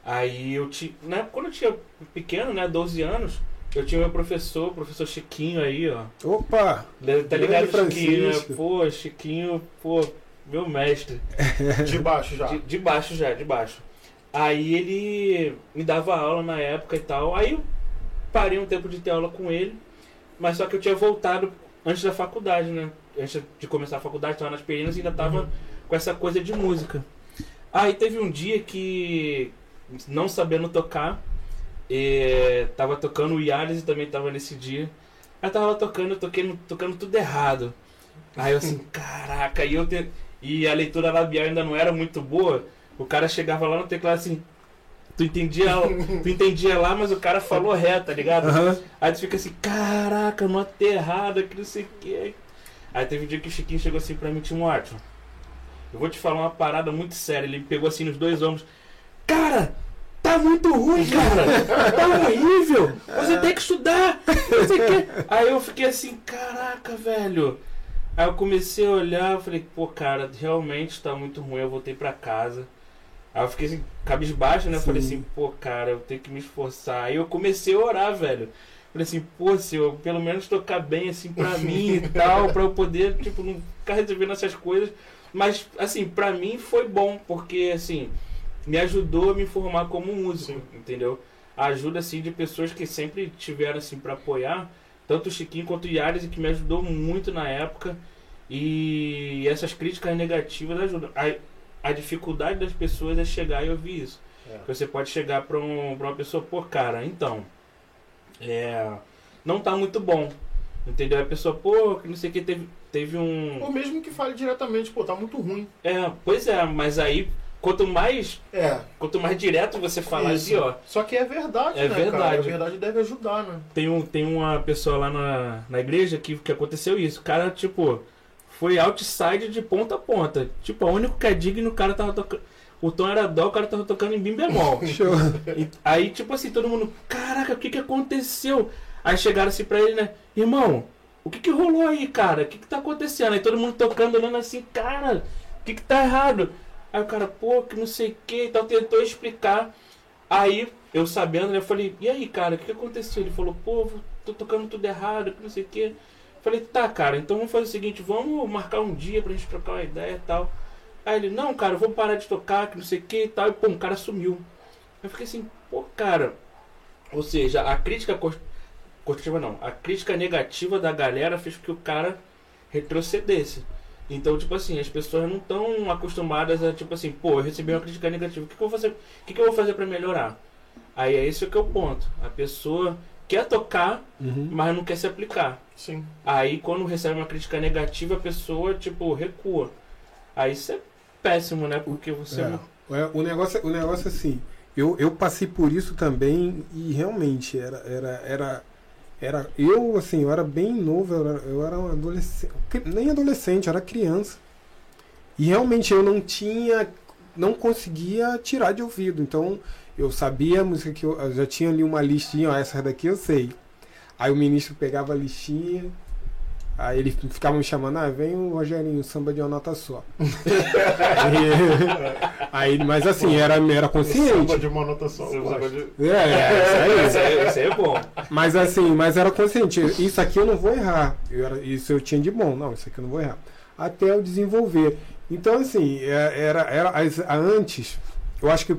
aí eu tinha. Né, quando eu tinha pequeno, né, 12 anos, eu tinha meu professor, o professor Chiquinho aí, ó. Opa! Tá ligado, Chiquinho? né? Francisco. Pô, Chiquinho, pô, meu mestre. (laughs) De baixo já. De, de baixo já, de baixo. Aí ele me dava aula na época e tal. Aí eu parei um tempo de ter aula com ele, mas só que eu tinha voltado antes da faculdade, né? Antes de começar a faculdade, estava nas perinas e ainda tava com essa coisa de música. Aí teve um dia que, não sabendo tocar, eh, tava tocando o Yaris e também tava nesse dia. Aí tava lá tocando, eu toquei, tocando tudo errado. Aí eu assim, caraca, e eu te... e a leitura labial ainda não era muito boa. O cara chegava lá no teclado assim, tu entendia, tu entendia lá, mas o cara falou reto, tá ligado? Aham. Aí tu fica assim, caraca, nota errada, que não sei o que. Aí teve um dia que o Chiquinho chegou assim pra mim, Timóteo, eu vou te falar uma parada muito séria. Ele me pegou assim nos dois ombros. Cara, tá muito ruim, cara. Tá horrível. Você tem que estudar. O quê. Aí eu fiquei assim, caraca, velho. Aí eu comecei a olhar, falei, pô, cara, realmente tá muito ruim. Eu voltei pra casa. Aí eu fiquei assim, cabisbaixo, né? Eu falei Sim. assim, pô, cara, eu tenho que me esforçar. Aí eu comecei a orar, velho. Falei assim, pô, se eu pelo menos tocar bem assim pra (laughs) mim e tal, pra eu poder, tipo, não ficar resolvendo essas coisas. Mas, assim, pra mim foi bom, porque, assim, me ajudou a me formar como músico, Sim. entendeu? A ajuda, assim, de pessoas que sempre tiveram, assim, pra apoiar, tanto o Chiquinho quanto o Yaris, que me ajudou muito na época. E essas críticas negativas ajudam. A, a dificuldade das pessoas é chegar e ouvir isso. É. Você pode chegar pra, um, pra uma pessoa, pô, cara, então, é, não tá muito bom. Entendeu? A pessoa, pô, que não sei o que, teve, teve um. Ou mesmo que fale diretamente, pô, tá muito ruim. É, pois é, mas aí, quanto mais, É. quanto mais direto você falar isso. assim, ó, Só que é verdade, É né, cara? verdade. A verdade deve ajudar, né? tem, um, tem uma pessoa lá na, na igreja que, que aconteceu isso. O cara, tipo, foi outside de ponta a ponta. Tipo, o único que é digno, o cara tava tocando. O tom era dó, o cara tava tocando em bim bemol. (laughs) Show. E aí, tipo assim, todo mundo, caraca, o que que aconteceu? Aí chegaram assim pra ele, né? Irmão, o que que rolou aí, cara? O que que tá acontecendo? Aí todo mundo tocando, olhando assim, cara, o que que tá errado? Aí o cara, pô, que não sei o que, então tentou explicar. Aí, eu sabendo, né, eu falei, e aí, cara, o que aconteceu? Ele falou, pô, tô tocando tudo errado, que não sei o que. Falei, tá, cara, então vamos fazer o seguinte, vamos marcar um dia pra gente trocar uma ideia e tal. Aí ele, não, cara, vou parar de tocar, que não sei o que e tal. E pô, o cara sumiu. Eu fiquei assim, pô, cara. Ou seja, a crítica construtiva não, a crítica negativa da galera fez com que o cara retrocedesse. Então, tipo assim, as pessoas não estão acostumadas a, tipo assim, pô, eu recebi uma crítica negativa, o que, que eu vou fazer? O que, que eu vou fazer pra melhorar? Aí é esse que é o ponto. A pessoa quer tocar, Uhum. mas não quer se aplicar. Sim. Aí quando recebe uma crítica negativa, a pessoa, tipo, recua. Aí isso é péssimo, né? Porque você. É. É, O negócio, o negócio assim, eu, eu passei por isso também e realmente era, era, era, era eu assim, eu era bem novo, eu era, eu era um adolescente, nem adolescente, eu era criança. E realmente eu não tinha, não conseguia tirar de ouvido. Então eu sabia a música que eu, eu já tinha ali uma listinha, ó, essa daqui eu sei. Aí o ministro pegava a listinha, aí ele ficava me chamando, ah, vem o Rogerinho, samba de uma nota só. aí, (laughs) aí, mas assim, era, era Samba consciente. de uma nota só. Samba de- É, é, (laughs) isso aí. Isso aí, é bom. Mas assim, mas era consciente. Isso aqui eu não vou errar. Eu era- isso eu tinha de bom. Não, isso aqui eu não vou errar. Até eu desenvolver. Então, assim, é- era, era as- antes, eu acho que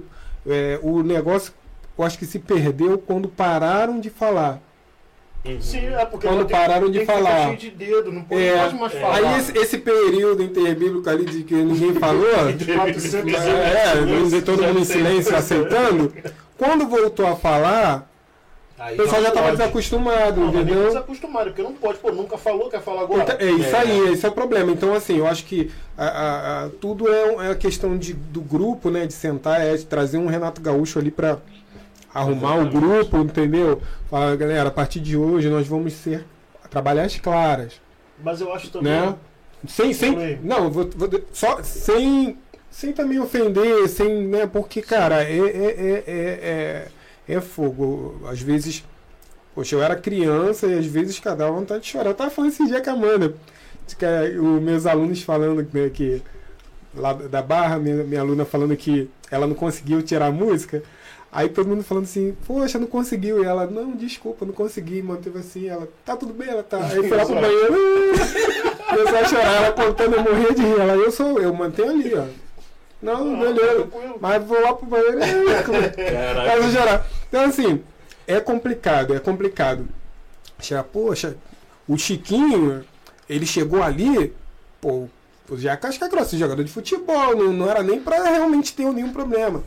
é, o negócio, eu acho que se perdeu quando pararam de falar. Sim, é porque Quando tem- pararam de tem falar. cheio de dedo, não pode, É, mais é. falar. Aí esse, esse período interbíblico ali de que ninguém falou, (laughs) 400 é, é, todo mundo em silêncio aceitando. Quando voltou a falar, Aí, o pessoal já estava desacostumado, Não, entendeu? desacostumado, porque não pode, pô, nunca falou, quer falar agora. Então, é isso É. aí, esse é o problema. Então, assim, eu acho que a, a- a- tudo é, é a questão de, do grupo, né? De sentar, é de trazer um Renato Gaúcho ali para arrumar o grupo, entendeu? Falar, galera, a partir de hoje nós vamos ser trabalhar as claras, Mas eu acho também. né? Sem, sem, não, vou, vou- só sem, sem também ofender, sem, né? Porque, cara, é, é, é, é, é, é fogo. Às vezes, poxa, eu era criança e às vezes cada um vontade de chorar. Eu tava falando esse dia com a Amanda, que é, os meus alunos falando né, que lá da Barra, minha, minha aluna falando que ela não conseguiu tirar a música. Aí todo mundo falando assim, poxa, não conseguiu. E ela, não, desculpa, não consegui. Manteve assim, ela, tá tudo bem, ela tá. Aí foi lá pro banheiro, (laughs) começou a chorar, ela contando, eu morria de rir. Ela, eu sou, eu mantenho ali, ó. Não, Ah, beleza. tranquilo. Mas vou lá pro banheiro. Ela chorar. Então, assim, é complicado, é complicado. Chegar, poxa, o Chiquinho, ele chegou ali, pô, já é casca grossa, jogador de futebol, não, não era nem pra realmente ter nenhum problema.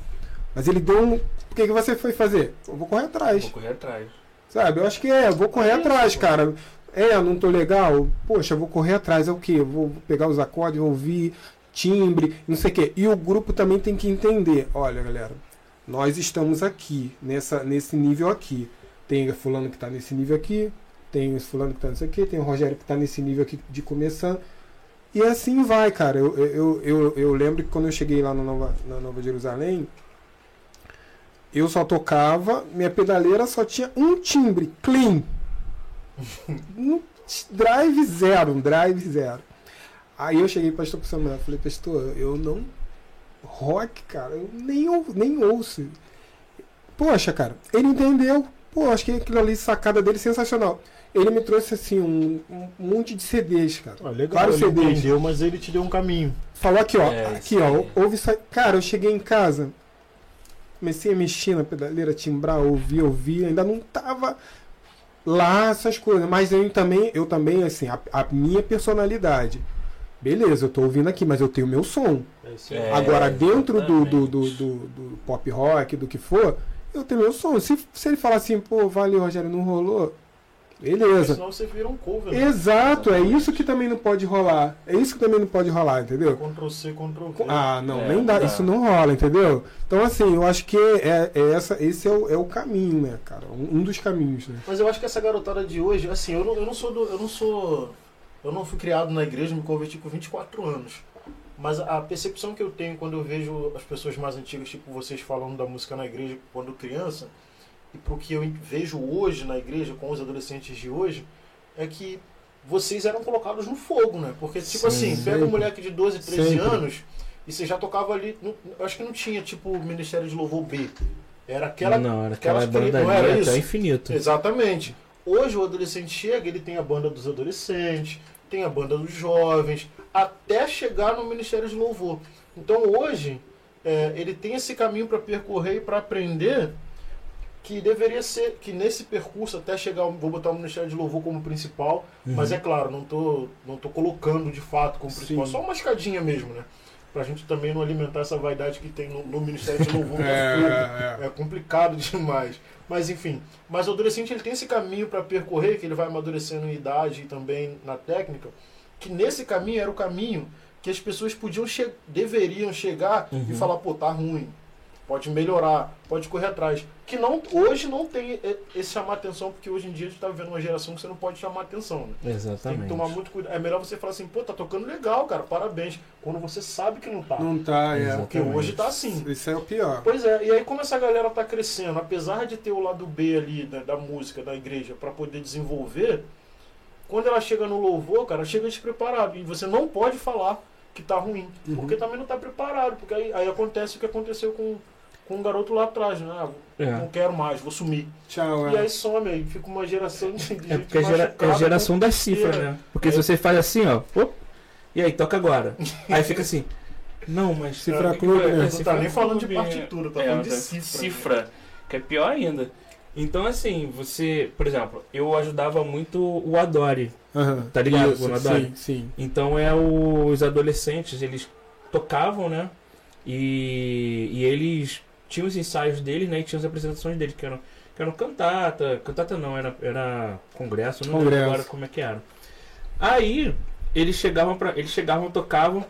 Mas ele deu um. O que, que você foi fazer? Eu vou correr atrás. Vou correr atrás. Sabe? Eu acho que é, eu vou correr É isso, atrás, pô. cara. É, eu não tô legal. Poxa, eu vou correr atrás. É o quê? Eu vou pegar os acordes, vou ouvir, timbre, não sei o quê. E o grupo também tem que entender. Olha, galera, nós estamos aqui, nessa, nesse nível aqui. Tem fulano que tá nesse nível aqui, tem esse fulano que tá nesse aqui, tem o Rogério que tá nesse nível aqui de começar. E assim vai, cara. Eu, eu, eu, eu lembro que quando eu cheguei lá na Nova, na Nova Jerusalém, eu só tocava, minha pedaleira só tinha um timbre, clean. (laughs) Um drive zero, um drive zero. Aí eu cheguei para o pastor Samuel, falei, pastor, eu não. Rock, cara, eu nem, ou- nem ouço. Poxa, cara, ele entendeu. Pô, acho que aquilo ali, sacada dele, sensacional. Ele me trouxe assim um, um monte de CDs, cara. Ah, legal, Vários ele CDs. entendeu, mas ele te deu um caminho. Falou aqui, ó. É, aqui, ó. aí. Ouve isso aí. Cara, eu cheguei em casa. Comecei a mexer na pedaleira, timbrar, ouvir, ouvir. Ainda não tava lá essas coisas. Mas eu também, eu também, assim, a, a minha personalidade. Beleza, eu tô ouvindo aqui, mas eu tenho meu som. É isso É, Agora, dentro do, do, do, do, do pop rock, do que for, eu tenho meu som. Se, se ele falar assim, pô, valeu, Rogério, não rolou. Beleza. Senão você vira um cover. né? Exato, é isso que também não pode rolar. É isso que também não pode rolar, entendeu? Ctrl C, Ctrl V. Ah, não, É, nem dá, isso não rola, entendeu? Então, assim, eu acho que é, é essa, esse é o, é o caminho, né, cara? Um, um dos caminhos, né? Mas eu acho que essa garotada de hoje, assim, eu não, eu não sou do, eu não sou eu não fui criado na igreja, me converti com 24 anos. Mas a percepção que eu tenho quando eu vejo as pessoas mais antigas, tipo vocês falando da música na igreja quando criança, e pro que eu vejo hoje na igreja com os adolescentes de hoje, é que vocês eram colocados no fogo, né? Porque, tipo Sim, assim, pega sempre. um moleque de 12, 13 Sempre. anos e você já tocava ali. não- acho que não tinha, tipo, Ministério de Louvor B. Era aquela. não, era aquela banda não era isso? até o infinito. Exatamente. Hoje o adolescente chega, ele tem a banda dos adolescentes, tem a banda dos jovens, até chegar no Ministério de Louvor. Então hoje é, ele tem esse caminho para percorrer e para aprender que deveria ser que nesse percurso até chegar, vou botar o Ministério de Louvor como principal, mas é claro, não tô não tô colocando de fato como principal, Sim. só uma escadinha mesmo, né? pra gente também não alimentar essa vaidade que tem no, no Ministério de Louvor. (laughs) É, é, é complicado (laughs) demais. Mas enfim, mas o adolescente ele tem esse caminho para percorrer, que ele vai amadurecendo em idade e também na técnica, que nesse caminho era o caminho que as pessoas podiam che deveriam chegar Uhum. e falar, pô, tá ruim. Pode melhorar, pode correr atrás. Que não, hoje não tem esse chamar atenção, porque hoje em dia a gente tá vivendo uma geração que você não pode chamar atenção, né? Tem Exatamente. que tomar muito cuidado. É melhor você falar assim, pô, tá tocando legal, cara, parabéns. Quando você sabe que não tá. Não tá, é. Porque hoje tá assim. Isso é o pior. Pois é, e aí como essa galera tá crescendo, apesar de ter o lado B ali da, da música, da igreja, pra poder desenvolver, quando ela chega no louvor, cara, chega despreparado. E você não pode falar que tá ruim, Uhum. porque também não tá preparado. Porque aí, aí acontece o que aconteceu com, com um garoto lá atrás, né? Ah, É. Não quero mais, vou sumir. Tchau, E é. aí some, aí fica uma geração de, de É porque é, gera- é a geração das cifras, né? Porque se É. você faz assim, ó, op, e aí, toca agora. Aí fica assim, não, mas... Cifra o que que clube, né? É, Não cifra tá nem falando de partitura, tá é, falando de cifra. né? Cifra, que é pior ainda. Então, assim, você... Por exemplo, eu ajudava muito o Adore, Aham. Tá ligado, Isso, Gonadori? Sim, sim. Então é os adolescentes, eles tocavam, né? E, e eles tinham os ensaios deles, né? E tinham as apresentações deles, que eram, que eram cantata. Cantata não, era, era congresso, eu não lembro Congresso. agora como é que era. Aí eles chegavam para eles chegavam, tocavam.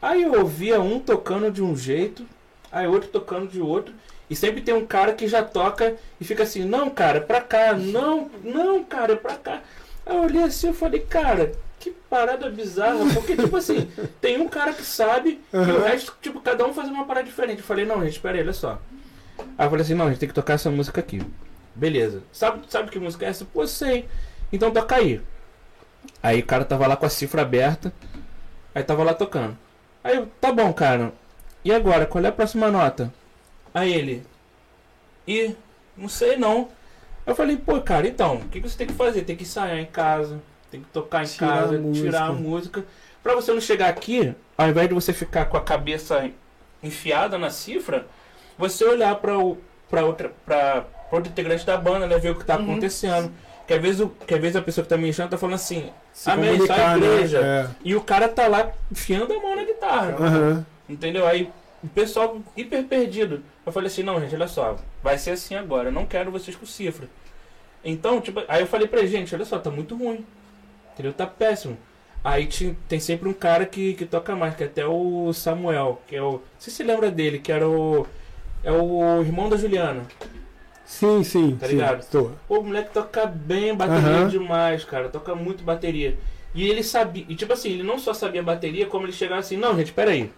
Aí eu ouvia um tocando de um jeito, aí outro tocando de outro. E sempre tem um cara que já toca e fica assim, não, cara, é pra cá, não, não, cara, é pra cá. Aí eu olhei assim e falei, cara, que parada bizarra, porque, tipo assim, tem um cara que sabe e o resto, tipo, cada um fazendo uma parada diferente. Eu falei, não, gente, espera aí, olha só. Aí eu falei assim, não, a gente tem que tocar essa música aqui. Beleza. Sabe, sabe que música é essa? Pô, sei. Então toca aí. Aí o cara tava lá com a cifra aberta. Aí tava lá tocando. Aí eu, tá bom, cara. E agora, qual é a próxima nota? Aí ele. E não sei não. Eu falei, pô, cara, então, o que, que você tem que fazer? Tem que ensaiar em casa, tem que tocar em Tirar casa, a tirar a música. Pra você não chegar aqui, ao invés de você ficar com a cabeça enfiada na cifra, você olhar pra, o, pra, outra, pra, pra outro integrante da banda, né? Ver o que tá Uhum. acontecendo. Que às, vezes, que às vezes a pessoa que tá me enchendo tá falando assim, Se Amém, só a né? igreja. É. e o cara tá lá enfiando a mão na guitarra. Aham. Entendeu? Aí o pessoal hiper perdido. Eu falei assim, não, gente, olha só, vai ser assim agora, eu não quero vocês com cifra. Então, tipo, aí eu falei pra gente, olha só, tá muito ruim. Entendeu? Tá péssimo. Aí ti- tem sempre um cara que, que toca mais, que é até o Samuel, que é o. Sei se você lembra dele, que era o. É o irmão da Juliana. Sim, sim. Tá sim. ligado? Tô. Pô, o moleque toca bem bateria Aham. demais, cara. Toca muito bateria. E ele sabia. E tipo assim, ele não só sabia bateria, como ele chegava assim, não, gente, peraí.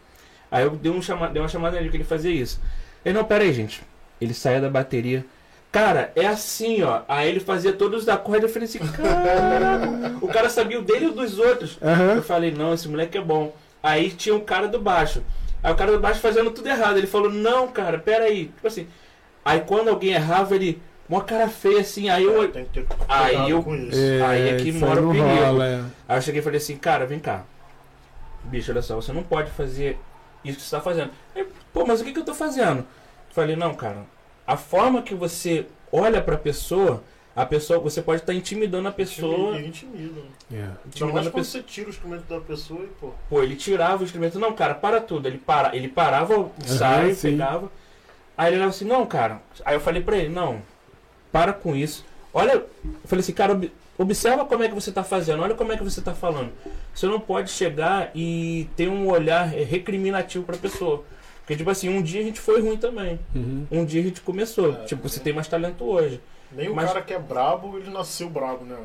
Aí eu dei, um chama, dei uma chamada nele que ele fazia isso. Ele, não, peraí, gente. Ele saía da bateria. Cara, é assim, ó. Aí ele fazia todos os acordes. Eu falei assim, caraca. o cara sabia o dele e o dos outros. Eu Aham. falei, não, esse moleque é bom. Aí tinha um cara do baixo. Aí o cara do baixo fazendo tudo errado. Ele falou, não, cara, peraí. Tipo assim. Aí quando alguém errava, ele. Uma cara feia assim. Aí eu. É, ter Aí eu-. É, Aí é que isso mora aí o perigo. rola, é. Aí eu cheguei e falei assim, cara, vem cá. Bicho, olha só, você não pode fazer isso que você tá fazendo. Aí, Pô, mas o que, que eu tô fazendo? Eu falei, não, cara. A forma que você olha pra pessoa, a pessoa, você pode estar intimidando a pessoa. Intimida, intimida. É. Ainda Intimidando mais a pessoa. você tira o instrumento da pessoa e, pô. Pô, ele tirava o instrumento. Não, cara, para tudo. Ele, para, ele parava o ensaio, sim. pegava. Aí ele olhava assim, não, cara. Aí eu falei pra ele, não, para com isso. Olha, eu falei assim, cara, ob- observa como é que você tá fazendo, olha como é que você tá falando. Você não pode chegar e ter um olhar recriminativo pra pessoa. Porque, tipo assim, um dia a gente foi ruim também. Uhum. Um dia a gente começou. É, tipo, você tem mais talento hoje. Nem o Mas- cara que é brabo, ele nasceu brabo, né?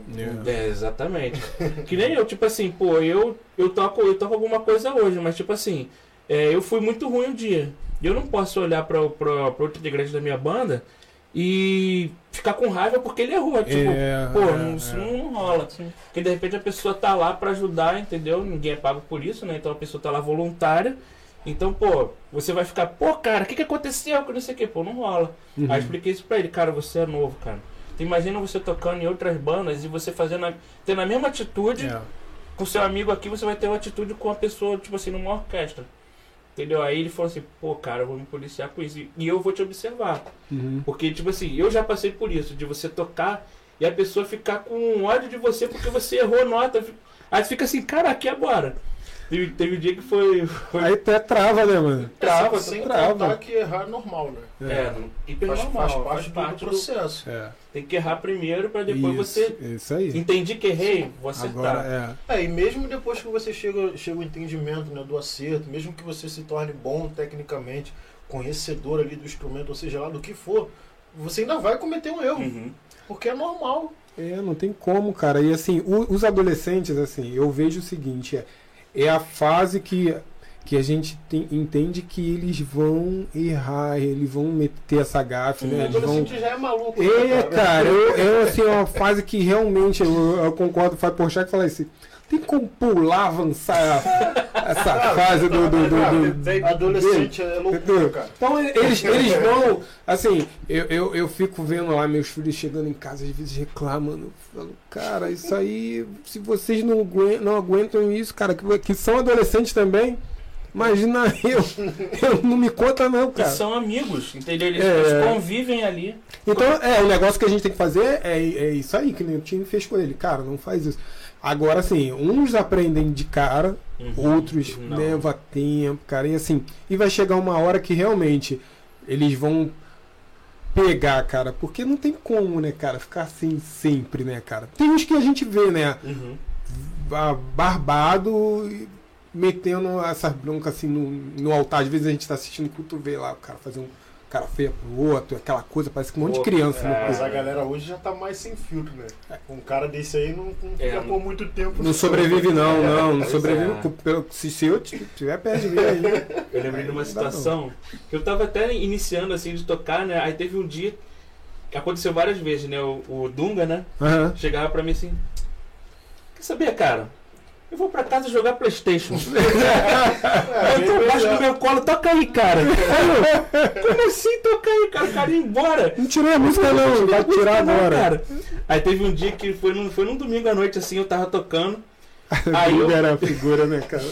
É. É, exatamente. (laughs) que nem eu, tipo assim, pô, eu, eu, toco, eu toco alguma coisa hoje, mas tipo assim, é, eu fui muito ruim um dia. E eu não posso olhar pra, pra, pra outro integrante da minha banda e ficar com raiva porque ele errou. Tipo, É, pô, é, não, isso é. não rola. Porque de repente a pessoa tá lá pra ajudar, entendeu? Ninguém é pago por isso, né? Então a pessoa tá lá voluntária. Então, pô, você vai ficar, pô, cara, o que, que aconteceu? Que não sei o que, pô, não rola. Uhum. Aí eu expliquei isso pra ele, cara, você é novo, cara. Tu imagina você tocando em outras bandas e você fazendo a, tendo a mesma atitude É. com seu amigo aqui, você vai ter uma atitude com a pessoa, tipo assim, numa orquestra. Entendeu? Aí ele falou assim, pô, cara, eu vou me policiar com isso. E eu vou te observar. Uhum. Porque, tipo assim, eu já passei por isso, de você tocar e a pessoa ficar com ódio de você porque você errou nota. Aí fica assim, caraca, e agora? Teve, teve um dia que foi. foi Aí até trava, né, mano? trava, sem trava. contar que errar é normal, né? É, hiper Faz, normal, faz parte, faz do do- processo. É. Tem que errar primeiro pra depois isso, você. Isso aí. Entendi que errei, vou acertar. Agora, é. É, e mesmo depois que você chega, chega ao entendimento né, do acerto, mesmo que você se torne bom tecnicamente, conhecedor ali do instrumento, ou seja lá do que for, você ainda vai cometer um erro, Uhum. porque é normal. É, não tem como, cara. E assim, o- os adolescentes, assim, eu vejo o seguinte, é, é a fase que, que a gente tem- entende que eles vão errar, eles vão meter essa gafe, né? Eles vão... já é maluco. né, É, cara, eu, eu assim, é uma fase que realmente eu, eu concordo com o Fábio Porchat que fala assim, tem como pular, avançar essa fase do... do, do, do- Adolescente é loucura, cara. Então eles, eles vão, assim, eu, eu, eu fico vendo lá meus filhos chegando em casa, às vezes reclamando. Falo, cara, isso aí, se vocês não aguentam, não aguentam isso, cara, que, que são adolescentes também, imagina (laughs) eu, eu não me conta não, cara. são amigos, entendeu? Eles, É. eles convivem ali. Então, é, o negócio que a gente tem que fazer é, é isso aí, que nem o time fez com ele. Cara, não faz isso. Agora, assim, uns aprendem de cara, Uhum. outros Não. leva tempo, cara. E assim, e vai chegar uma hora que realmente eles vão pegar, cara. Porque não tem como, né, cara, ficar assim sempre, né, cara. Tem uns que a gente vê, né, Uhum. ba- barbado e metendo essas broncas assim no, no altar. Às vezes a gente tá assistindo culto, vê lá o cara fazer um cara feio pro outro, aquela coisa, parece que um monte de criança é, no Mas a galera hoje já tá mais sem filtro, né? Um cara desse aí não, não É, fica não- por muito tempo. Não sobrevive não, não, não Pois sobrevive. é. Se, se eu tiver perto de mim aí. Eu lembrei de uma Não não. situação que eu tava até iniciando assim de tocar, né? Aí teve um dia que aconteceu várias vezes, né? O, o Dunga, né? Aham. Chegava pra mim assim: Quer saber, cara? Eu vou pra casa jogar Playstation. (laughs) É, eu tô embaixo do meu colo, toca aí, cara. Aí eu, Como assim toca aí, cara? O cara ia embora. Não tirei a música não, vai tirar agora. cara. Aí teve um dia que foi num, foi num domingo à noite, assim, eu tava tocando. (laughs) Aí eu, Era a figura, né, cara?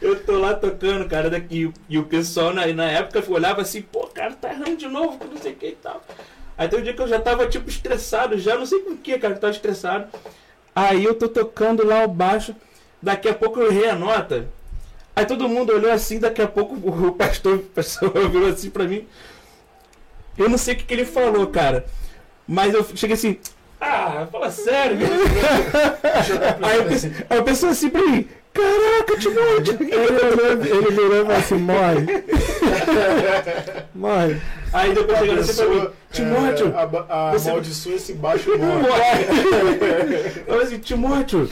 eu tô lá tocando, cara, daqui. E o pessoal na, na época olhava assim, pô, cara, tá errando de novo, que não sei o que e tal. Aí tem um dia que eu já tava, tipo, estressado, já não sei por que, cara, eu tava estressado. Aí eu tô tocando lá o baixo, daqui a pouco eu errei a nota. Aí todo mundo olhou assim, daqui a pouco o pastor, o pastor (laughs) virou assim pra mim. Eu não sei o que, que ele falou, cara. Mas eu cheguei assim, ah, fala sério. (laughs) aí, eu aí eu pensei assim pra mim, caraca, Timóteo. Ele ele virou e falou assim, morre. morre. Aí depois chegaram assim pra mim, Timóteo. É, a, a você- amaldiçoa esse baixo (laughs) morre. Eu falei assim, Timóteo,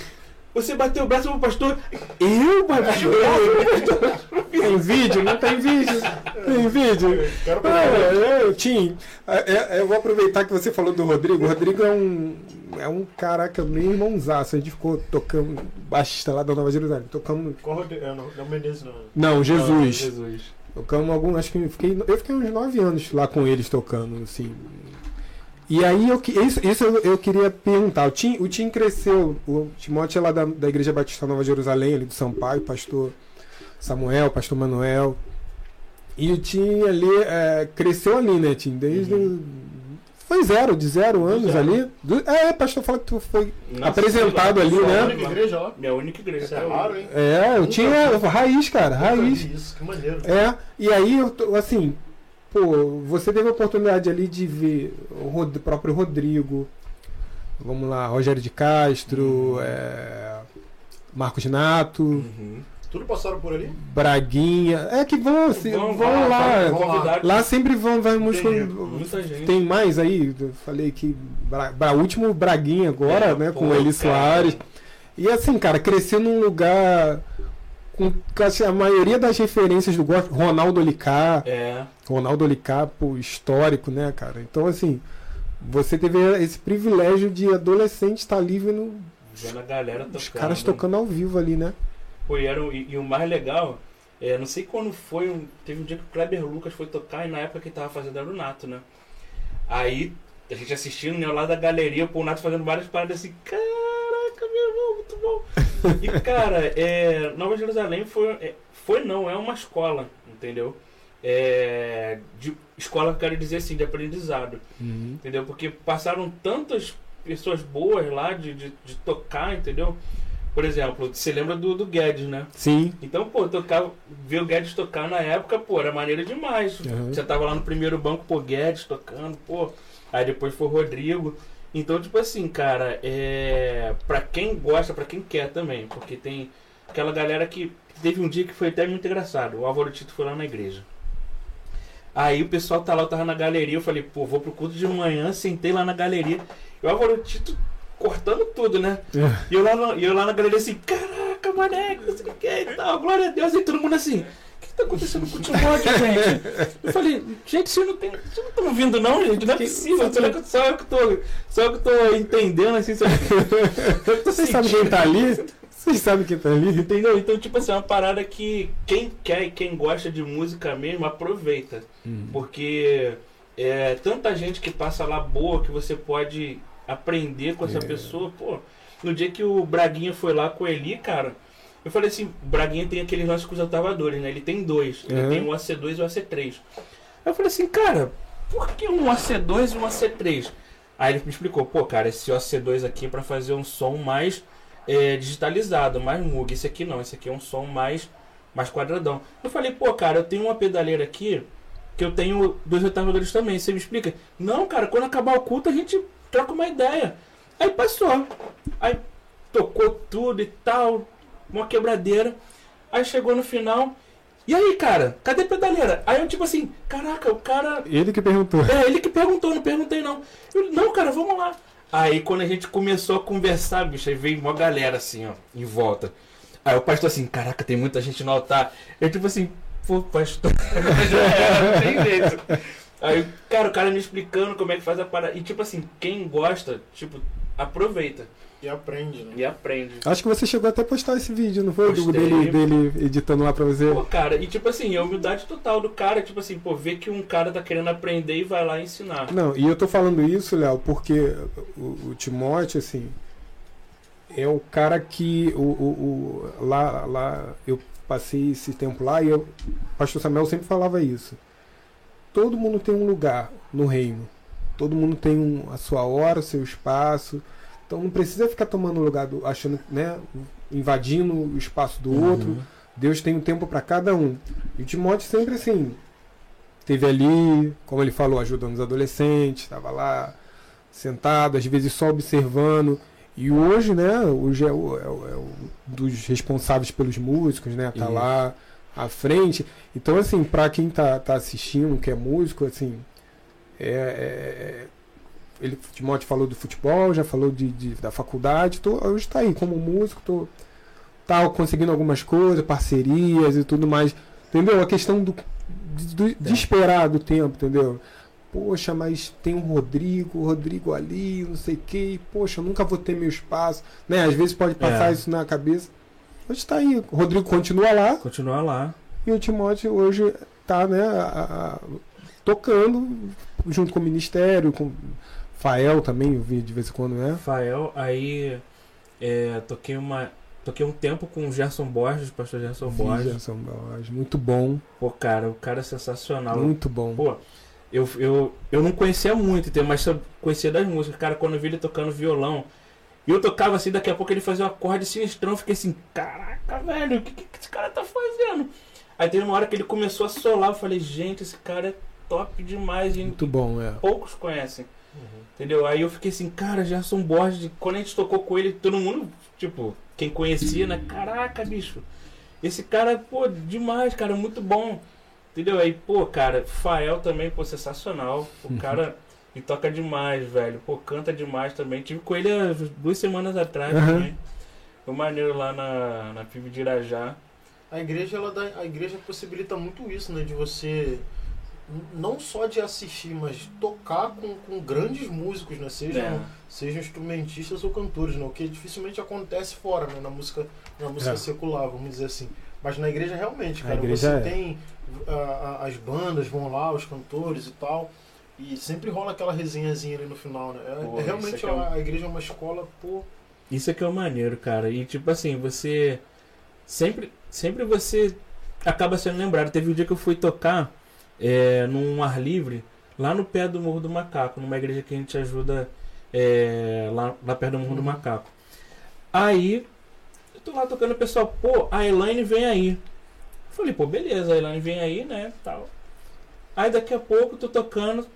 você bateu o braço pro pastor? Eu bati o braço pro pastor? Tem vídeo? Não tem vídeo. Tem vídeo. Quero É, é, Tim, é, é, eu vou aproveitar que você falou do Rodrigo. O Rodrigo é um, é um caraca, meu irmãozaço. A gente ficou tocando, baixista lá da Nova Jerusalém. Tocamos. Qual Rodrigo? É, não, não Menezes não. Não, Jesus. Jesus. Tocamos algum, acho que eu fiquei, eu fiquei uns nove anos lá com eles tocando, assim. E aí eu, que- isso, isso eu, eu queria perguntar. O Tim, o Tim cresceu, o Timóteo é lá da, da Igreja Batista Nova Jerusalém, ali do Sampaio, pastor Samuel, pastor Manuel. E o Tim ali é, cresceu ali, né, Tim? Desde. o- Foi zero, de zero anos zero. ali. Do- é, pastor fala que tu foi. Nossa, Apresentado ali, né? a única igreja lá. Minha única igreja. Isso é hoje. raro, hein? É, o Tim é raiz, cara, raiz. Isso, que maneiro. É, e aí, eu tô, assim, pô, você teve a oportunidade ali de ver o próprio Rodrigo, vamos lá, Rogério de Castro, é, Marcos Nato, Uhum. Tudo passaram por ali? Braguinha, é que vão, assim, vão, Vão- lá. vão lá. Lá sempre vão, vai gente. Tem mais aí? Falei que Bra, Bra- último Braguinha agora, É, né? pô, com Eli cara. Soares. E assim, cara, crescer num lugar com assim, a maioria das referências do gosto, Ronaldo Olicá, É. Ronaldo Olicá, pô, histórico, né, cara? Então, assim, você teve esse privilégio de adolescente estar ali vendo Vendo a galera tocando. os caras tocando ao vivo ali, né? Pô, e, era, o- e, e o mais legal, é, não sei quando foi, um- teve um dia que o Kleber Lucas foi tocar e na época que ele tava fazendo era o Nato, né? Aí a gente assistindo, né, lá da galeria, pô, o Nato fazendo várias paradas assim, caraca, meu irmão, muito bom. E cara, é, Nova Jerusalém foi, é, foi não, é uma escola, entendeu? É, de, escola, quero dizer assim, de aprendizado. Entendeu? Porque passaram tantas pessoas boas lá de, de, de tocar, entendeu? por exemplo, você lembra do, do Guedes, né? Sim. Então, pô, tocar, ver o Guedes tocar na época, pô, era maneiro demais. Uhum. Você tava lá no primeiro banco, pô, Guedes tocando, pô. Aí depois foi o Rodrigo. Então, tipo assim, cara, é. Pra quem gosta, pra quem quer também, porque tem aquela galera que. Teve um dia que foi até muito engraçado. O Álvaro Tito foi lá na igreja. Aí o pessoal tá lá, eu tava na galeria, eu falei, pô, vou pro culto de manhã, sentei lá na galeria. E o Álvaro Tito cortando tudo, né? É. E eu lá, no- eu lá na galeria assim, caraca, mané, que não sei o que e tal, glória a Deus. E todo mundo assim, que, tá acontecendo com o Timóteo, gente? Eu falei, gente, vocês não estão ouvindo não, gente? Não é possível. Será que só eu que tô, só eu que tô entendendo, assim, só Vocês sabem quem tá ali? Vocês sabem quem tá ali? Entendeu? Então, tipo assim, é uma parada que quem quer e quem gosta de música mesmo, aproveita. Porque é tanta gente que passa lá boa que você pode aprender com essa É. pessoa. Pô, no dia que o Braguinha foi lá com o Eli, cara, eu falei assim, o Braguinha tem aqueles nossos com os altavadores, né? Ele tem dois. Ele Uhum. tem o AC2 e o AC3. Aí eu falei assim, cara, por que um AC2 e um AC3? Aí ele me explicou, pô, cara, esse AC2 aqui é pra fazer um som mais é, digitalizado, mais mug. Esse aqui não, esse aqui é um som mais, mais quadradão. Eu falei, pô, cara, eu tenho uma pedaleira aqui que eu tenho dois retardadores também. Você me explica? Não, cara, quando acabar o culto a gente troca uma ideia. Aí passou. Aí tocou tudo e tal, uma quebradeira. Aí chegou no final. E aí, cara, cadê a pedaleira? Aí eu tipo assim, caraca, o cara Ele que perguntou. é, ele que perguntou, não perguntei não. Eu, não, cara, vamos lá. Aí quando a gente começou a conversar, bicho, aí veio uma galera assim, ó, em volta. Aí o pastor assim, caraca, tem muita gente no altar. Eu tipo assim, pô, pastor, já era, não tem jeito. Aí, cara, o cara me explicando como é que faz a parada. E tipo assim, quem gosta, tipo, aproveita E aprende, né? e aprende. Acho que você chegou até a postar esse vídeo, não foi? Do, Postei. dele, dele editando lá pra você. Pô, cara, e tipo assim, a humildade total do cara, tipo assim, pô, ver que um cara tá querendo aprender e vai lá ensinar. Não, e eu tô falando isso, Léo, porque o, o Timóteo, assim, é o cara que o, o, o- lá, lá eu passei esse tempo lá e eu, o pastor Samuel sempre falava isso. Todo mundo tem um lugar no reino. Todo mundo tem um, a sua hora, o seu espaço. Então não precisa ficar tomando o lugar do, achando, né, invadindo o espaço do outro. Deus tem um tempo para cada um. E o Timóteo sempre assim, teve ali, como ele falou, ajudando os adolescentes, estava lá sentado, às vezes só observando. E hoje, né, hoje é, o, é o- é o dos responsáveis pelos músicos, né, tá Isso. lá à frente. Então, assim, para quem tá, tá assistindo, que é músico, assim, é, é- ele, o Timóteo falou do futebol, já falou de, de- da faculdade, tô, hoje tá aí como músico, tô tá conseguindo algumas coisas, parcerias e tudo mais. Entendeu? A questão do, de, do- de esperar do tempo, entendeu? Poxa, mas tem um Rodrigo, o Rodrigo ali, não sei o que, poxa, eu nunca vou ter meu espaço. Né? Às vezes pode passar É. isso na cabeça. Hoje tá aí, o Rodrigo continua lá Continuar lá. e o Timóteo hoje tá, né, a- a- tocando junto com o Ministério, com Fael também, eu vi de vez em quando, né? Rafael, aí é, toquei uma. Toquei um tempo com o Gerson Borges, o pastor Gerson Borges. Gerson Borges, muito bom, Pô, cara, o cara é sensacional. muito bom. Pô, eu, eu, eu não conhecia muito, mas eu conhecia das músicas. Cara, quando eu vi ele tocando violão, e eu tocava assim, daqui a pouco ele fazia um acorde sinistrão, eu fiquei assim, caraca, velho, o que, que esse cara tá fazendo? Aí teve uma hora que ele começou a solar, eu falei, gente, esse cara é top demais, Muito bom, é. poucos conhecem. Entendeu? Aí eu fiquei assim, cara, Gerson Borges, quando a gente tocou com ele, todo mundo, tipo, quem conhecia, né? Caraca, bicho. Esse cara, pô, demais, cara, muito bom. Entendeu? Aí, pô, cara, Fael também, pô, sensacional. O cara e toca demais, velho. Pô, canta demais também. Tive com ele há duas semanas atrás Aham. também. Foi maneiro lá na, na PIB de Irajá. A igreja, ela dá, a igreja possibilita muito isso, né? De você não só de assistir, mas tocar com, com grandes músicos, né? Sejam, É. sejam instrumentistas ou cantores, né? O que dificilmente acontece fora, né? Na música, na música É. secular, vamos dizer assim. Mas na igreja realmente, cara, igreja você é. tem a- a- as bandas vão lá, os cantores e tal. E sempre rola aquela resenhazinha ali no final, né? É- Pô, é isso realmente aqui é um- a, igreja é uma escola, pô. Isso é que é o maneiro, cara. E tipo assim, você. Sempre, sempre você acaba sendo lembrado. Teve um dia que eu fui tocar é, num ar livre, lá no pé do Morro do Macaco, numa igreja que a gente ajuda é, lá, lá perto do Morro do Uhum. Macaco. Aí tô lá tocando o pessoal, pô, a Elaine vem aí. Falei, pô, beleza, a Elaine vem aí, né, tal. Aí daqui a pouco tô tocando.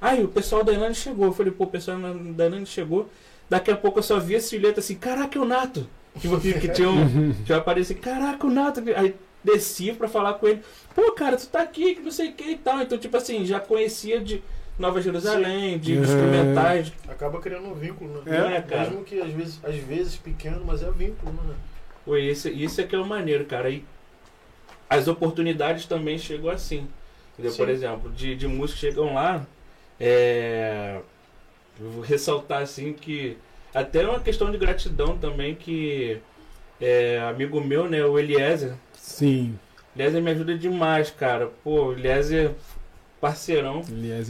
Aí o pessoal da Elaine chegou. Eu falei, pô, o pessoal da Elaine chegou. Daqui a pouco eu só vi a silhueta assim, caraca, é o Nato. Que, que tinha um. (laughs) tinha aparecido, caraca, o Nato. Aí desci pra falar com ele. Pô, cara, tu tá aqui, que não sei o que e tal. Então, tipo assim, já conhecia de Nova Jerusalém, de É. instrumentais. Acaba criando um vínculo, É, né? cara. Mesmo que às vezes, às vezes pequeno, mas é vínculo, né? Pô, isso, isso é que é o maneiro, cara. E as oportunidades também chegam assim. Entendeu? Sim. Por exemplo, de, de músicos que chegam lá. É, eu vou ressaltar assim que. Até é uma questão de gratidão também que. É, amigo meu, né, o Eliezer. Sim, Eliezer me ajuda demais, cara. Pô, Eliezer, parceirão.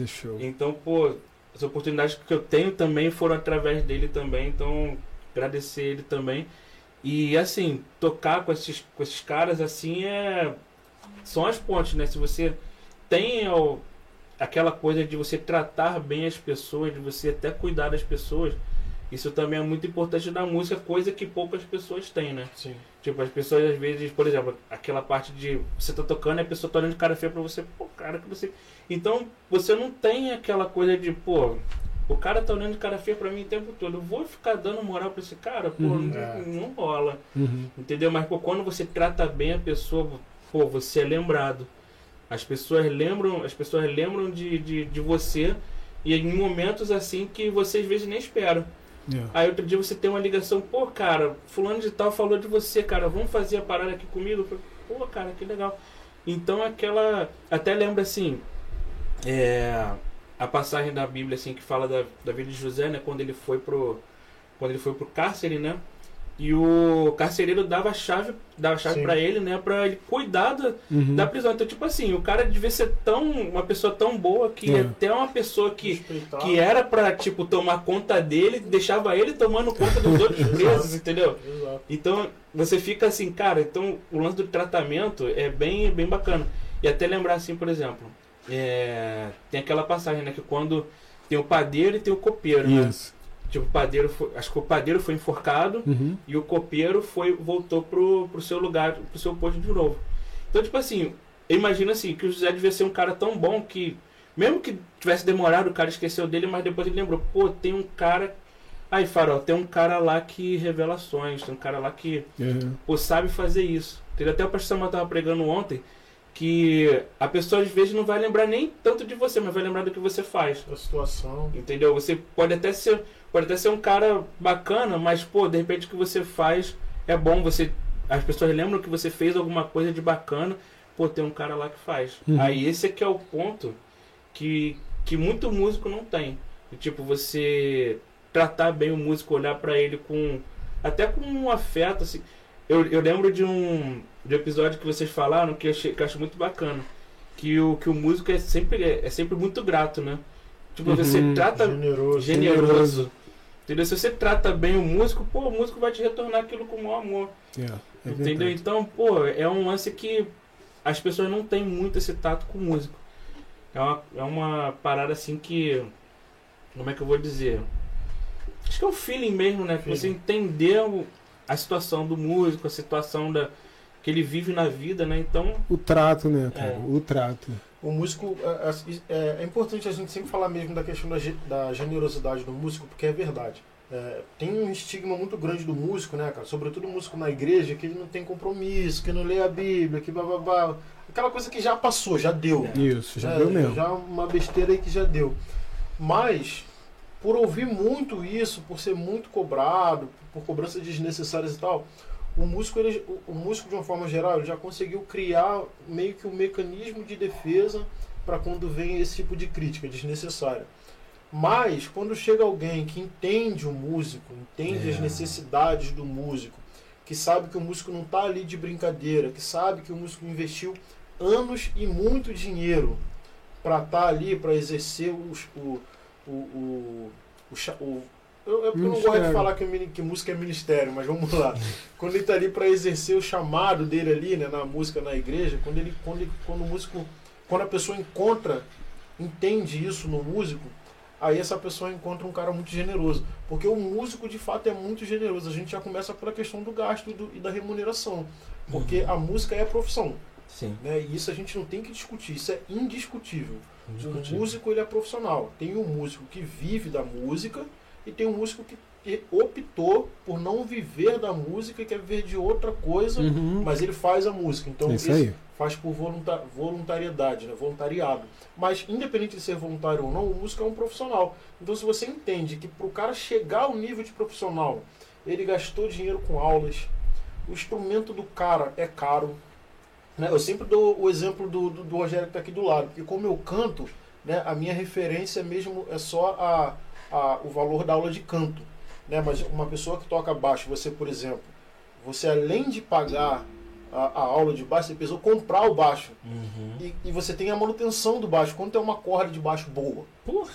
é show. Então, pô, as oportunidades que eu tenho também foram através dele também, então agradecer ele também. E assim, tocar com esses, com esses caras assim é. São as pontes, né? Se você tem ó, aquela coisa de você tratar bem as pessoas, de você até cuidar das pessoas, isso também é muito importante na música, coisa que poucas pessoas têm, né? Sim. Tipo, as pessoas às vezes, por exemplo, aquela parte de você tá tocando e a pessoa tá olhando de cara feia pra você, pô, cara, que você. Então, você não tem aquela coisa de, pô, o cara tá olhando de cara feia pra mim o tempo todo. Eu vou ficar dando moral pra esse cara, pô, Uhum. não, É. não rola. Uhum. Entendeu? Mas pô, quando você trata bem a pessoa, pô, você é lembrado. As pessoas lembram, as pessoas lembram de, de, de você e em momentos assim que você às vezes nem espera. Yeah. Aí outro dia você tem uma ligação, pô, cara, fulano de tal falou de você, cara, vamos fazer a parada aqui comigo? Pô, cara, que legal. Então aquela. Até lembra assim. É, a passagem da Bíblia assim que fala da, da vida de José, né? Quando ele foi pro. Quando ele foi pro cárcere, né? E o carcereiro dava a chave, dava a chave para ele, né? Pra ele cuidar da, Uhum. da prisão. Então, tipo assim, o cara devia ser tão. uma pessoa tão boa que É. até uma pessoa que Respeitar. que era pra, tipo, tomar conta dele, deixava ele tomando conta dos outros (laughs) presos, entendeu? Exato. Então, você fica assim, cara, então o lance do tratamento é bem, bem bacana. E até lembrar assim, por exemplo, é, tem aquela passagem, né, que quando tem o padeiro e tem o copeiro, né? Tipo, o padeiro foi, acho que o padeiro foi enforcado Uhum. e o copeiro foi voltou pro, pro seu lugar, pro seu posto de novo. Então, tipo assim, eu imagino assim, que o José devia ser um cara tão bom que, mesmo que tivesse demorado, o cara esqueceu dele, mas depois ele lembrou, pô, tem um cara. Aí, Farol, tem um cara lá que revelações, tem um cara lá que Uhum. pô, sabe fazer isso. Até o pastor Samuel estava pregando ontem que a pessoa às vezes não vai lembrar nem tanto de você, mas vai lembrar do que você faz. A situação. Entendeu? Você pode até ser, pode até ser um cara bacana, mas pô, de repente o que você faz é bom, você as pessoas lembram que você fez alguma coisa de bacana, pô, tem um cara lá que faz. Uhum. Aí esse aqui é o ponto que que muito músico não tem. E, tipo, você tratar bem o músico, olhar pra ele com até com um afeto assim. Eu, eu lembro de um, de um episódio que vocês falaram que eu, achei, que eu acho muito bacana. Que o, que o músico é sempre, é, é sempre muito grato, né? Tipo, você Uhum. trata Generoso. generoso. Entendeu? Se você trata bem o músico, pô, o músico vai te retornar aquilo com o maior amor. Yeah. É entendeu? verdade. Então, pô, é um lance que as pessoas não têm muito esse tato com o músico. É uma, é uma parada assim que. Como é que eu vou dizer? Acho que é o feeling mesmo, né? Que você Feeling. entender o- a situação do músico, a situação da, que ele vive na vida, né? Então, O trato, né, cara? É. O trato. O músico, é, é- é importante a gente sempre falar mesmo da questão da, da generosidade do músico, porque é verdade. É, tem um estigma muito grande do músico, né, cara? Sobretudo o músico na igreja, que ele não tem compromisso, que não lê a Bíblia, que bababá. Aquela coisa que já passou, já deu. Isso, já É, deu mesmo. Já uma besteira aí que já deu. Mas, por ouvir muito isso, por ser muito cobrado, por cobranças desnecessárias e tal, o músico, ele, o, músico de uma forma geral, já conseguiu criar meio que um mecanismo de defesa para quando vem esse tipo de crítica desnecessária. Mas, quando chega alguém que entende o músico, entende É. as necessidades do músico, que sabe que o músico não está ali de brincadeira, que sabe que o músico investiu anos e muito dinheiro para estar ali, para exercer os- o, o, o, o, o- eu, eu- eu não gosto de falar que, mini- que música é ministério, mas vamos lá. (laughs) quando ele está ali para exercer o chamado dele ali, né, na música, na igreja, quando ele, quando ele, quando o músico, quando a pessoa encontra, entende isso no músico, aí essa pessoa encontra um cara muito generoso. Porque o músico, de fato, é muito generoso. A gente já começa pela questão do gasto e, do- e da remuneração. Porque a música é profissão. Sim. Né? E isso a gente não tem que discutir, isso é indiscutível. O Indiscutível. músico ele é profissional. Tem um músico que vive da música e tem um músico que optou por não viver da música e quer viver de outra coisa, Uhum. mas ele faz a música. Então Isso aí. faz por volunta- voluntariedade, né? voluntariado. Mas independente de ser voluntário ou não, o músico é um profissional. Então se você entende que para o cara chegar ao nível de profissional, ele gastou dinheiro com aulas, o instrumento do cara é caro. Né? Eu sempre dou o exemplo do, do, do Rogério que está aqui do lado, porque como eu canto, né, a minha referência mesmo é só a, a, o valor da aula de canto. Né? Mas uma pessoa que toca baixo, você, por exemplo, você além de pagar a, a aula de baixo, você precisou comprar o baixo. Uhum. E, e você tem a manutenção do baixo. Quanto é uma corda de baixo boa? Porra.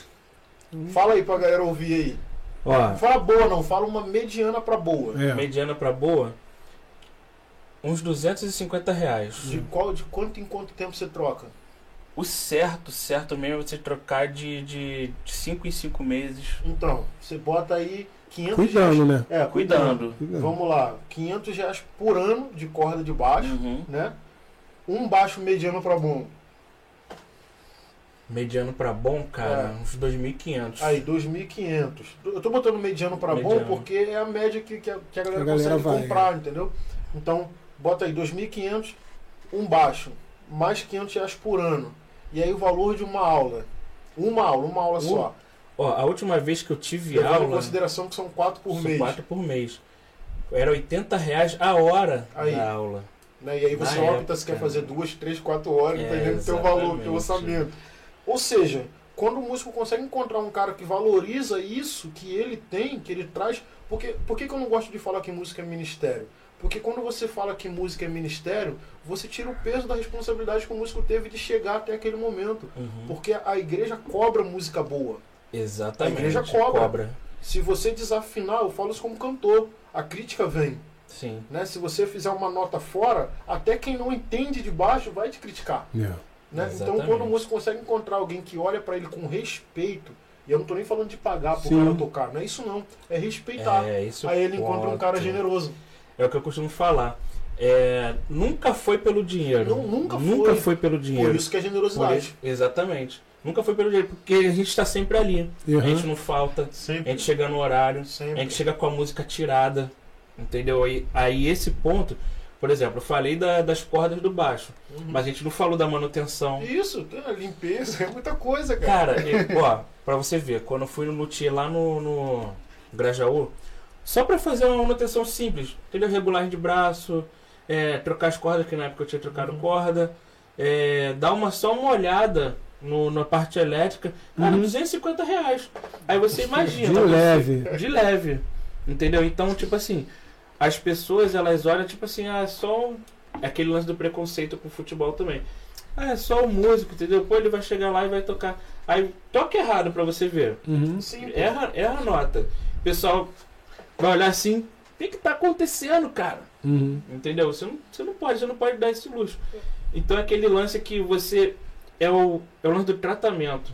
Fala aí pra galera ouvir aí. Ó, fala boa não, fala uma mediana pra boa. É. mediana pra boa, uns 250 reais. De, qual, de quanto em quanto tempo você troca? O certo, certo mesmo é você trocar de 5 de cinco em 5 meses. Então, você bota aí 500 Cuidando, né? reais. É, cuidando. Cuidando. Vamos lá, 500 reais por ano de corda de baixo, Uhum. né? Um baixo mediano pra bom. Mediano pra bom, cara, É. uns 2.500. Aí, 2.500. Eu tô botando mediano pra bom porque é a média que, que, a, que a galera a galera consegue vai, comprar, entendeu? Então, bota aí 2.500, um baixo, mais 500 reais por ano. E aí o valor de uma aula. Uma aula, uma aula Um só. Ó, a última vez que eu tive Levando em aula, consideração que são quatro por são mês. quatro por mês. Era 80 reais a hora Aí. da aula. Né? E aí você Na opta época. se quer fazer duas, três, quatro horas, É, dependendo do teu valor, do teu exatamente. orçamento. Ou seja, quando o músico consegue encontrar um cara que valoriza isso que ele tem, que ele traz. Porque, por que, que eu não gosto de falar que música é ministério? Porque quando você fala que música é ministério, você tira o peso da responsabilidade que o músico teve de chegar até aquele momento. Uhum. Porque a igreja cobra música boa. Exatamente. A igreja cobra. Se você desafinar, eu falo isso como cantor, a crítica vem. Sim. Né? Se você fizer uma nota fora, até quem não entende de baixo vai te criticar. É. Né? Então, quando o músico consegue encontrar alguém que olha pra ele com respeito, e eu não tô nem falando de pagar pro Sim. cara tocar, não é isso não, é respeitar. É, isso Aí ele encontra um cara generoso. É o que eu costumo falar. É, nunca foi pelo dinheiro. Não, nunca Nunca foi. foi pelo dinheiro. Por isso que é generosidade. isso- exatamente. Nunca foi pelo dinheiro, porque a gente está sempre ali. Uhum. A gente não falta, a Sempre. gente chega no horário, a Sempre. gente chega com a música tirada. Entendeu? Aí, aí esse ponto, por exemplo, eu falei da- das cordas do baixo, Uhum. mas a gente não falou da manutenção. Isso, tem a limpeza, é muita coisa, cara. Cara, e, ó, pra você ver, quando eu fui no luthier lá no, no Grajaú, só pra fazer uma manutenção simples, entendeu? Regulagem de braço, é, trocar as cordas, que na época eu tinha trocado Uhum. corda, é, dar uma, só uma olhada no, na parte elétrica, cara, Uhum. 250 reais. Aí você imagina. De você- leve. de leve. Entendeu? Então, tipo assim, as pessoas elas olham, tipo assim, ah, é só um... é aquele lance do preconceito com o futebol também. Ah, é só o músico, entendeu? Pô, ele vai chegar lá e vai tocar. Aí toca errado pra você ver. Uhum. Sim. Erra, erra a nota. Pessoal vai olhar assim, o que que tá acontecendo, cara? Uhum. Entendeu? Você não, você não pode, você não pode dar esse luxo. Então é aquele lance que você. É o, é o lance do tratamento.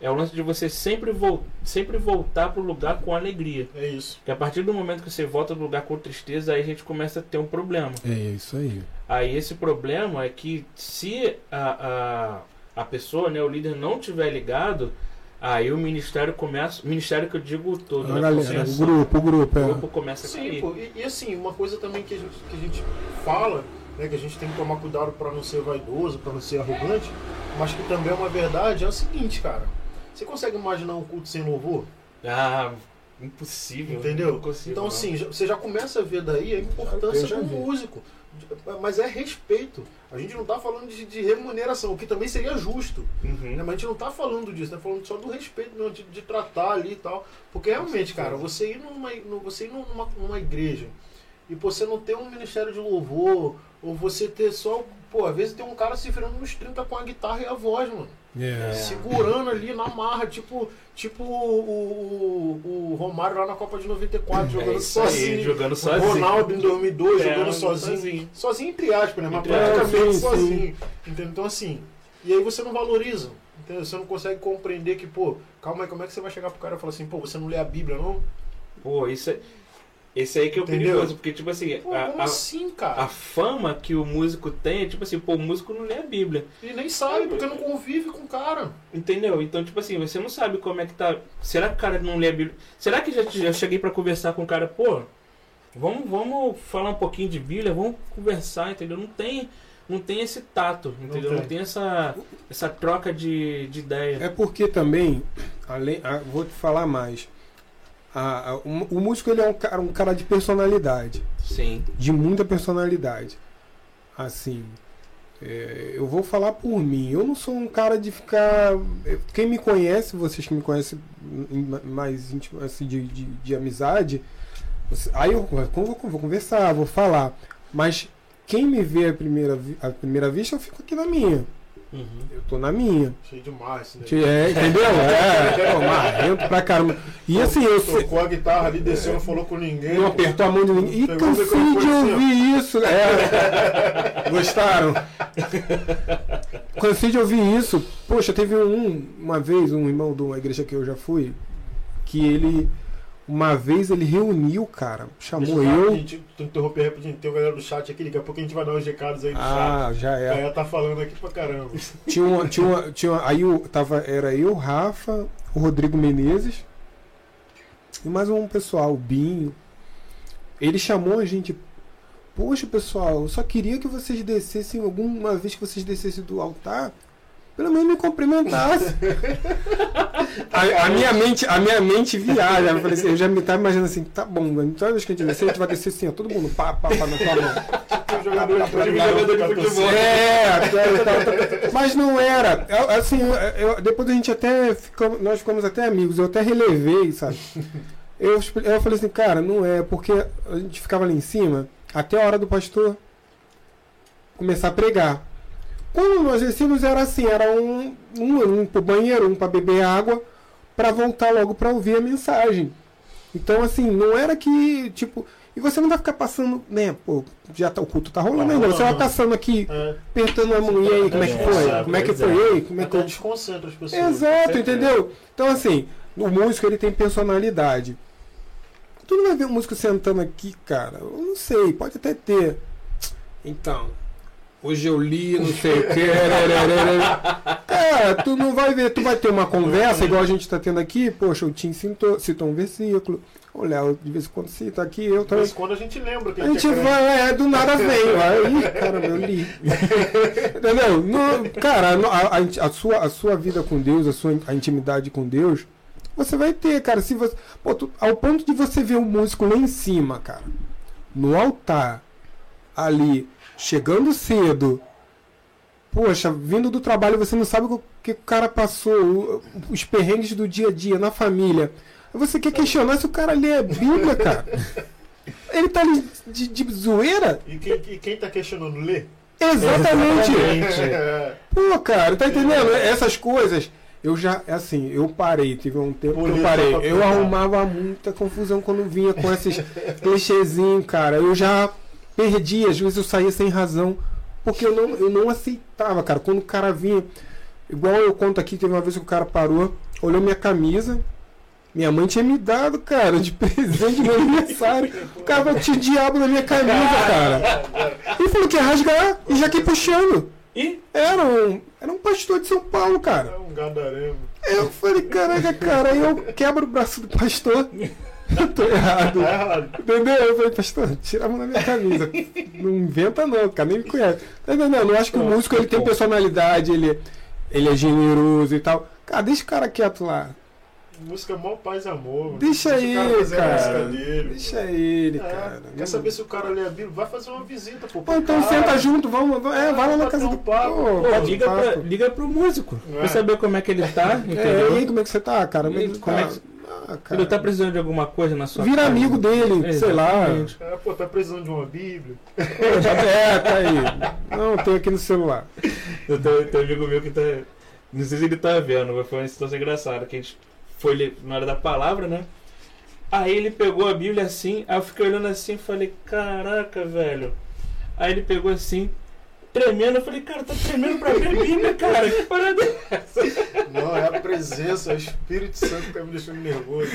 É o lance de você sempre, vol sempre voltar pro lugar com alegria. É isso. Porque a partir do momento que você volta do lugar com tristeza, aí a gente começa a ter um problema. É isso aí. Aí esse problema é que se a, a, a pessoa, né, o líder não tiver ligado, aí o ministério começa. O ministério que eu digo todo, A né? galera, o grupo, o grupo. o É. grupo começa a Sim, cair. pô. E, e assim, uma coisa também que a gente, que a gente fala, né, que a gente tem que tomar cuidado para não ser vaidoso, para não ser arrogante, mas que também é uma verdade, é o seguinte, cara. Você consegue imaginar um culto sem louvor? Ah, impossível. Entendeu? Consigo, Então, não. assim, já- você já começa a ver daí a importância do vi. Mas é respeito. A gente não tá falando de, de remuneração, o que também seria justo. Uhum. né? Mas a gente não tá falando disso, tá falando só do respeito, não, de, de tratar ali e tal. Porque realmente, cara, você ir numa, você ir numa, numa igreja e você não ter um ministério de louvor, ou você ter só. Pô, às vezes tem um cara se virando nos 30 com a guitarra e a voz, mano. É. Segurando ali na marra, tipo, tipo o, o, o Romário lá na Copa de 94, jogando É isso aí, sozinho. jogando O sozinho. Ronaldo em 2002 É, jogando sozinho. sozinho. Sozinho entre aspas, né? Mas Entre praticamente aspas, sozinho. Entendeu? Então assim, e aí você não valoriza. Entendeu? Você não consegue compreender que, pô, calma aí, como é que você vai chegar pro cara e falar assim, pô, você não lê a Bíblia, não? Pô, isso é. Esse aí que é o Entendeu? perigoso, porque, tipo assim, Pô, a, como a- assim, cara? a fama que o músico tem é tipo assim, pô, o músico não lê a Bíblia. E nem sabe, porque não convive com o cara. Entendeu? Então, tipo assim, você não sabe como é que tá. Será que o cara não lê a Bíblia? Será que já, já cheguei pra conversar com o cara, pô, vamos, vamos falar um pouquinho de Bíblia, vamos conversar, entendeu? Não tem, não tem esse tato, entendeu? Não tem. tem, essa, essa troca de, de ideia. É porque também, além, ah, vou te falar mais. A- a- o, o músico ele é um cara, um cara de personalidade, Sim. de muita personalidade. Assim, é, eu vou falar por mim. Eu não sou um cara de ficar. eu- Quem me conhece, vocês que me conhecem em- mais íntimo, assim, de, de, de amizade, você- aí eu vou, vou, conversar, vou falar. Mas quem me vê a primeira, a primeira vista, eu fico aqui na minha. Uhum. Eu tô na minha. Cheio de Márcio, né? É, entendeu? (laughs) É, pô, marrento pra caramba. E assim, eu Tocou a guitarra ali, desceu, não falou com ninguém. não apertou a mão de ninguém. E cansei de assim, ouvir isso. É. Gostaram? Cansei de ouvir isso. Poxa, teve um, uma vez, um irmão de uma igreja que eu já fui, que ele, uma vez ele reuniu, cara, chamou Deixa eu. eu. Gente, tu interromper rapidinho, tem o galera do chat aqui, daqui a pouco a gente vai dar uns recados aí do chat. Ah, já A é. galera tá falando aqui pra caramba. (laughs) Tinha uma, tinha uma, tinha uma- aí eu, tava, era eu, Rafa, o Rodrigo Menezes e mais um pessoal, o Binho. Ele chamou a gente. Poxa, pessoal, eu só queria que vocês descessem alguma vez que vocês descessem do altar, pelo menos me cumprimentassem. (laughs) a, a minha mente, a minha mente viaja. Eu, falei assim, eu já me tava imaginando assim, tá bom, mas toda vez que a gente descer, a gente vai descer assim, ó, todo mundo pá, pá, pá na tua mão. Jogador de futebol, futebol. torcendo. É, mas não era. Eu, Assim, eu- depois a gente até ficamos, nós ficamos até amigos, eu até relevei, sabe? Eu, eu falei assim, cara, não é, porque a gente ficava ali em cima até a hora do pastor começar a pregar. Quando nós descíamos era assim, era um, um, um pro banheiro, um para beber água, para voltar logo para ouvir a mensagem. Então, assim, não era que, tipo. E você não vai ficar passando, né? Pô, já tá, o culto tá rolando Tá ainda. Você vai passando aqui, É, apertando a mão. E aí, como é que foi? É, Como é que foi? é. Aí, como é que até desconcentra as pessoas. Exato, entendeu? Então, assim, o músico ele tem personalidade. Tu não vai ver um músico sentando aqui, cara. Eu não sei, pode até ter. Então, hoje eu li, não sei o que. Cara, (laughs) tu não vai ver, tu vai ter uma conversa igual a gente tá tendo aqui. Poxa, o Tim citou, citou um versículo. O Léo, de vez em quando cita aqui, eu De também. vez em quando a gente lembra que A gente é vai, é, do nada vem. (laughs) Aí, caramba, eu li. (laughs) Entendeu? No- cara, a, a- a sua, a sua vida com Deus, a sua a intimidade com Deus, você vai ter, cara. Se você, pô, tu- ao ponto de você ver o músico lá em cima, cara, no altar, ali, chegando cedo. Poxa, vindo do trabalho, você não sabe o que o cara passou, os perrengues do dia a dia na família. Você quer questionar se o cara lê a Bíblia, cara? (laughs) Ele tá ali de, de zoeira? E quem, e quem tá questionando, lê? Exatamente. É, (laughs) Pô, cara, tá entendendo? Essas coisas. Eu já, é assim, eu parei, tive um tempo que eu Polícia parei. Eu arrumava muita confusão quando vinha com esses clichêzinhos, cara. Eu já perdi, às vezes eu saía sem razão, porque eu não, eu não aceitava, cara. Quando o cara vinha, igual eu conto aqui, teve uma vez que o cara parou, olhou minha camisa. Minha mãe tinha me dado, cara, de (laughs) presente de meu aniversário. O cara vai tinha diabo na minha camisa, (laughs) cara. E falou que ia rasgar e já que puxando. E Era um, era um pastor de São Paulo, cara. é um gadareno. Eu falei, caraca, cara, aí eu quebro o braço do pastor. (laughs) Eu tô errado. Tá errado. Entendeu? Eu falei, pastor, tira a mão da minha camisa. Não inventa não, cara, nem me conhece. Tá entendendo? Eu acho que o músico ele tem personalidade, ele, ele é generoso e tal. Cara, deixa o cara quieto lá. Música mó paz e amor. mano. Deixa o aí, cara cara. música dele. Deixa ele, É, cara. Quer saber se o cara lê a Bíblia? Vai fazer uma visita, pô. Ou então senta junto, vamos. É, vai lá na casa um do papo. Pô, pô, liga, pra, papo. liga pro músico. É. Pra saber como é que ele tá, É, e entendeu? aí, como é que você tá, cara? E como é tá- que- Ah, ele tá precisando de alguma coisa na sua Vira casa. amigo dele, sei lá. É, pô, tá precisando de uma Bíblia. É, tá aí. Não, tem aqui no celular. Eu tenho, tenho um amigo meu que tá. Não sei se ele tá vendo, mas foi uma situação engraçada. Que a gente foi ler na hora da palavra, né? Aí ele pegou a Bíblia assim, aí eu fiquei olhando assim e falei, caraca, velho. Aí ele pegou assim, tremendo. Eu falei, cara, tá tremendo pra ver a Bíblia, cara. Que parada é essa? Não, é a presença, é o Espírito Santo que tá me deixando nervoso.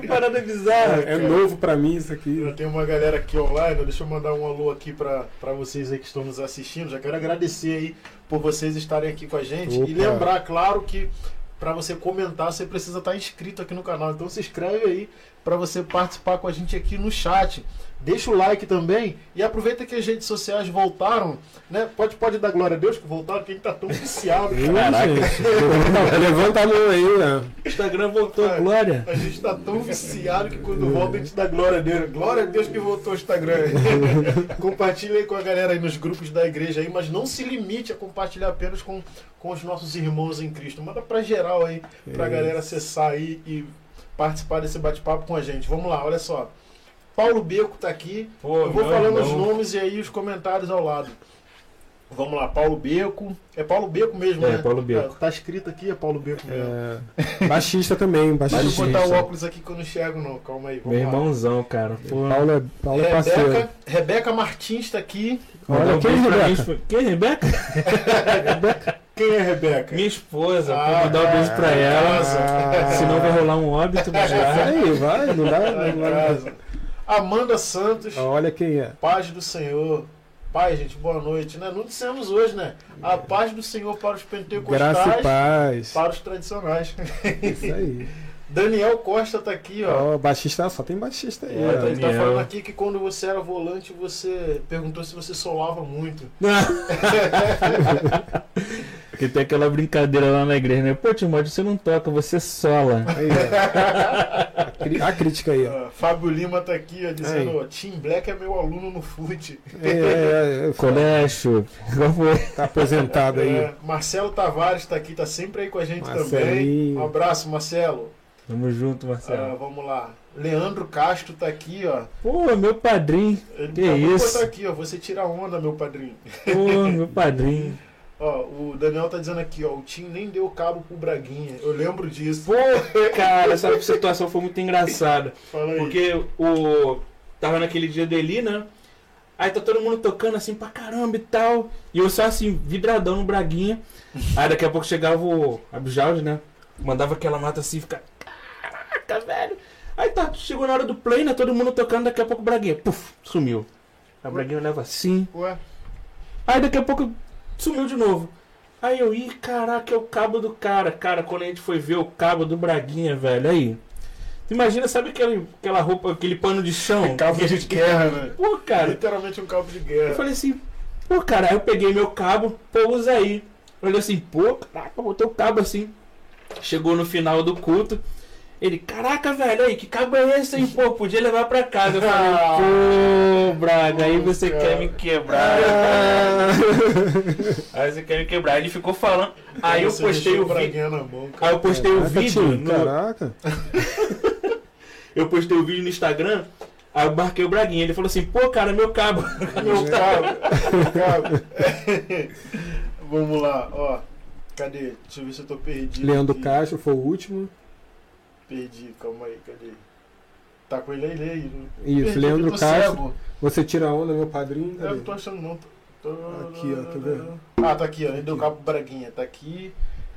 que parada bizarra. É novo pra mim isso aqui. Eu tenho uma galera aqui online, deixa eu mandar um alô aqui pra, pra vocês aí que estão nos assistindo. Já quero agradecer aí por vocês estarem aqui com a gente. Opa. E lembrar, claro, que pra você comentar, você precisa estar inscrito aqui no canal. Então se inscreve aí pra você participar com a gente aqui no chat. Deixa o like também e aproveita que as redes sociais voltaram, né? Pode, pode dar glória a Deus que voltaram, que a gente tá tão viciado. Ih, cara. gente. Levanta a mão aí, né? O Instagram voltou, glória. A gente tá tão viciado que quando volta a gente dá glória a Deus. Glória a Deus que voltou o Instagram. (laughs) Compartilhe aí com a galera aí nos grupos da igreja aí, mas não se limite a compartilhar apenas com, com os nossos irmãos em Cristo. Manda pra geral aí, pra É. galera acessar aí e participar desse bate-papo com a gente. Vamos lá, olha só. Paulo Beco tá aqui. Pô, Eu vou falando os nomes e aí os comentários ao lado. Vamos lá, Paulo Beco. É Paulo Beco mesmo, É, né? Paulo Beco. Tá, tá escrito aqui, é Paulo Beco mesmo. É, baixista também, Deixa eu baixista. botar o óculos aqui que eu não enxergo, não. Calma aí. Vamos Meu lá. irmãozão, cara. Pô. Paulo é, Paulo é parceiro. Rebeca, Rebeca Martins tá aqui. Olha quem, pra Rebeca? Quem, Rebeca? (laughs) Quem é Rebeca? Minha esposa. Ah, Vou mandar um beijo pra ela. casa. Senão vai rolar um óbito lar. (laughs) aí, vai, não dá. Não dá. Amanda Santos, Olha quem é. paz do Senhor. Pai, gente, boa noite. Né? Não dissemos hoje, né? A paz do Senhor para os Graça e pentecostais, paz. para os tradicionais. Isso aí. (laughs) Daniel Costa tá aqui, ó. Ó, baixista, só tem baixista aí. É, ele tá falando aqui que quando você era volante, você perguntou se você solava muito. (laughs) (laughs) Porque tem aquela brincadeira lá na igreja, né? Pô, Timóteo, você não toca, você sola. Aí, ó. (laughs) A, crítica aí, ó. Ah, Fábio Lima tá aqui, ó, dizendo, Aí. ó, Tim Black é meu aluno no FUT. É, é, é, Colégio. Tá aposentado aí. É, Marcelo Tavares tá aqui, tá sempre aí com a gente também. Marcelinho. Um abraço, Marcelo. Tamo junto, Ah, Marcelo. vamos lá. Leandro Castro tá aqui, ó. Pô, meu padrinho. Ele Que de isso? botar aqui, ó. Você tira onda, meu padrinho. Pô, meu padrinho. (laughs) Ó, o Daniel tá dizendo aqui, ó. O Tim nem deu cabo pro Braguinha. Eu lembro disso. Pô, cara, essa situação foi muito engraçada. (laughs) Fala aí. Porque o. Tava naquele dia do Eli, né? Aí tá todo mundo tocando assim pra caramba e tal. E eu só assim, vidradão no Braguinha. Aí daqui a pouco chegava o Abjalde, né? Mandava aquela mata assim, fica. Caraca, velho. Aí tá, chegou na hora do play, né? Todo mundo tocando, daqui a pouco o Braguinha, puf, sumiu. Aí o Braguinha leva assim. Ué, Aí daqui a pouco sumiu de novo. Aí eu, ih, caraca, é o cabo do cara. Cara, quando a gente foi ver o cabo do Braguinha, velho, aí. Imagina, sabe aquele, aquela roupa, aquele pano de chão? (laughs) cabo de guerra, né? Pô, cara, Literalmente um cabo de eu guerra. falei assim, pô, cara, aí eu peguei meu cabo, pô, usa aí. Eu olhei assim, pô, caraca, botei o cabo assim. Chegou no final do culto. Ele, caraca, velho, aí, que cabo é esse, hein, pô? Podia levar pra casa. Eu falei, pô, Braga, aí você Cara. quer me quebrar. Aí você quer me quebrar. Ele ficou falando. Aí eu postei o vídeo. Mão, Aí eu postei o vídeo. tio, no- Caraca. (laughs) Eu postei o vídeo no Instagram. Aí eu marquei o Braguinha. Ele falou assim, pô, cara, meu cabo. (laughs) Meu cabo. Meu cabo. (laughs) Vamos lá, ó. Cadê? Deixa eu ver se eu tô perdido. Leandro aqui. Castro foi o último. Perdi, calma aí, cadê? Tá com ele aí, lê aí. Isso, Leandro eu Castro. cego. Você tira a onda, meu padrinho. Eu Cadê? não tô achando não. Tô- Aqui, ó, quer ver? Ah, tá aqui, ó. Ele deu Braguinha. Tá aqui.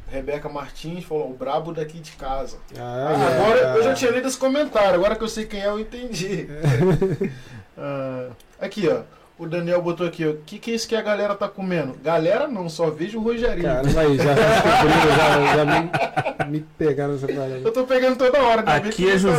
Rebeca Martins falou, o brabo daqui de casa. Ah, Ah, é. agora eu já tinha lido esse comentário, agora que eu sei quem é, eu entendi. (laughs) Ah, aqui, ó. O Daniel botou aqui, ó. O que, que é isso que a galera tá comendo? Galera não, só vejo o Rogerinho. Caramba, aí, já descobriram, já, já me, me pegaram nessa (laughs) parada. Eu tô pegando toda hora. bem Aqui que é tá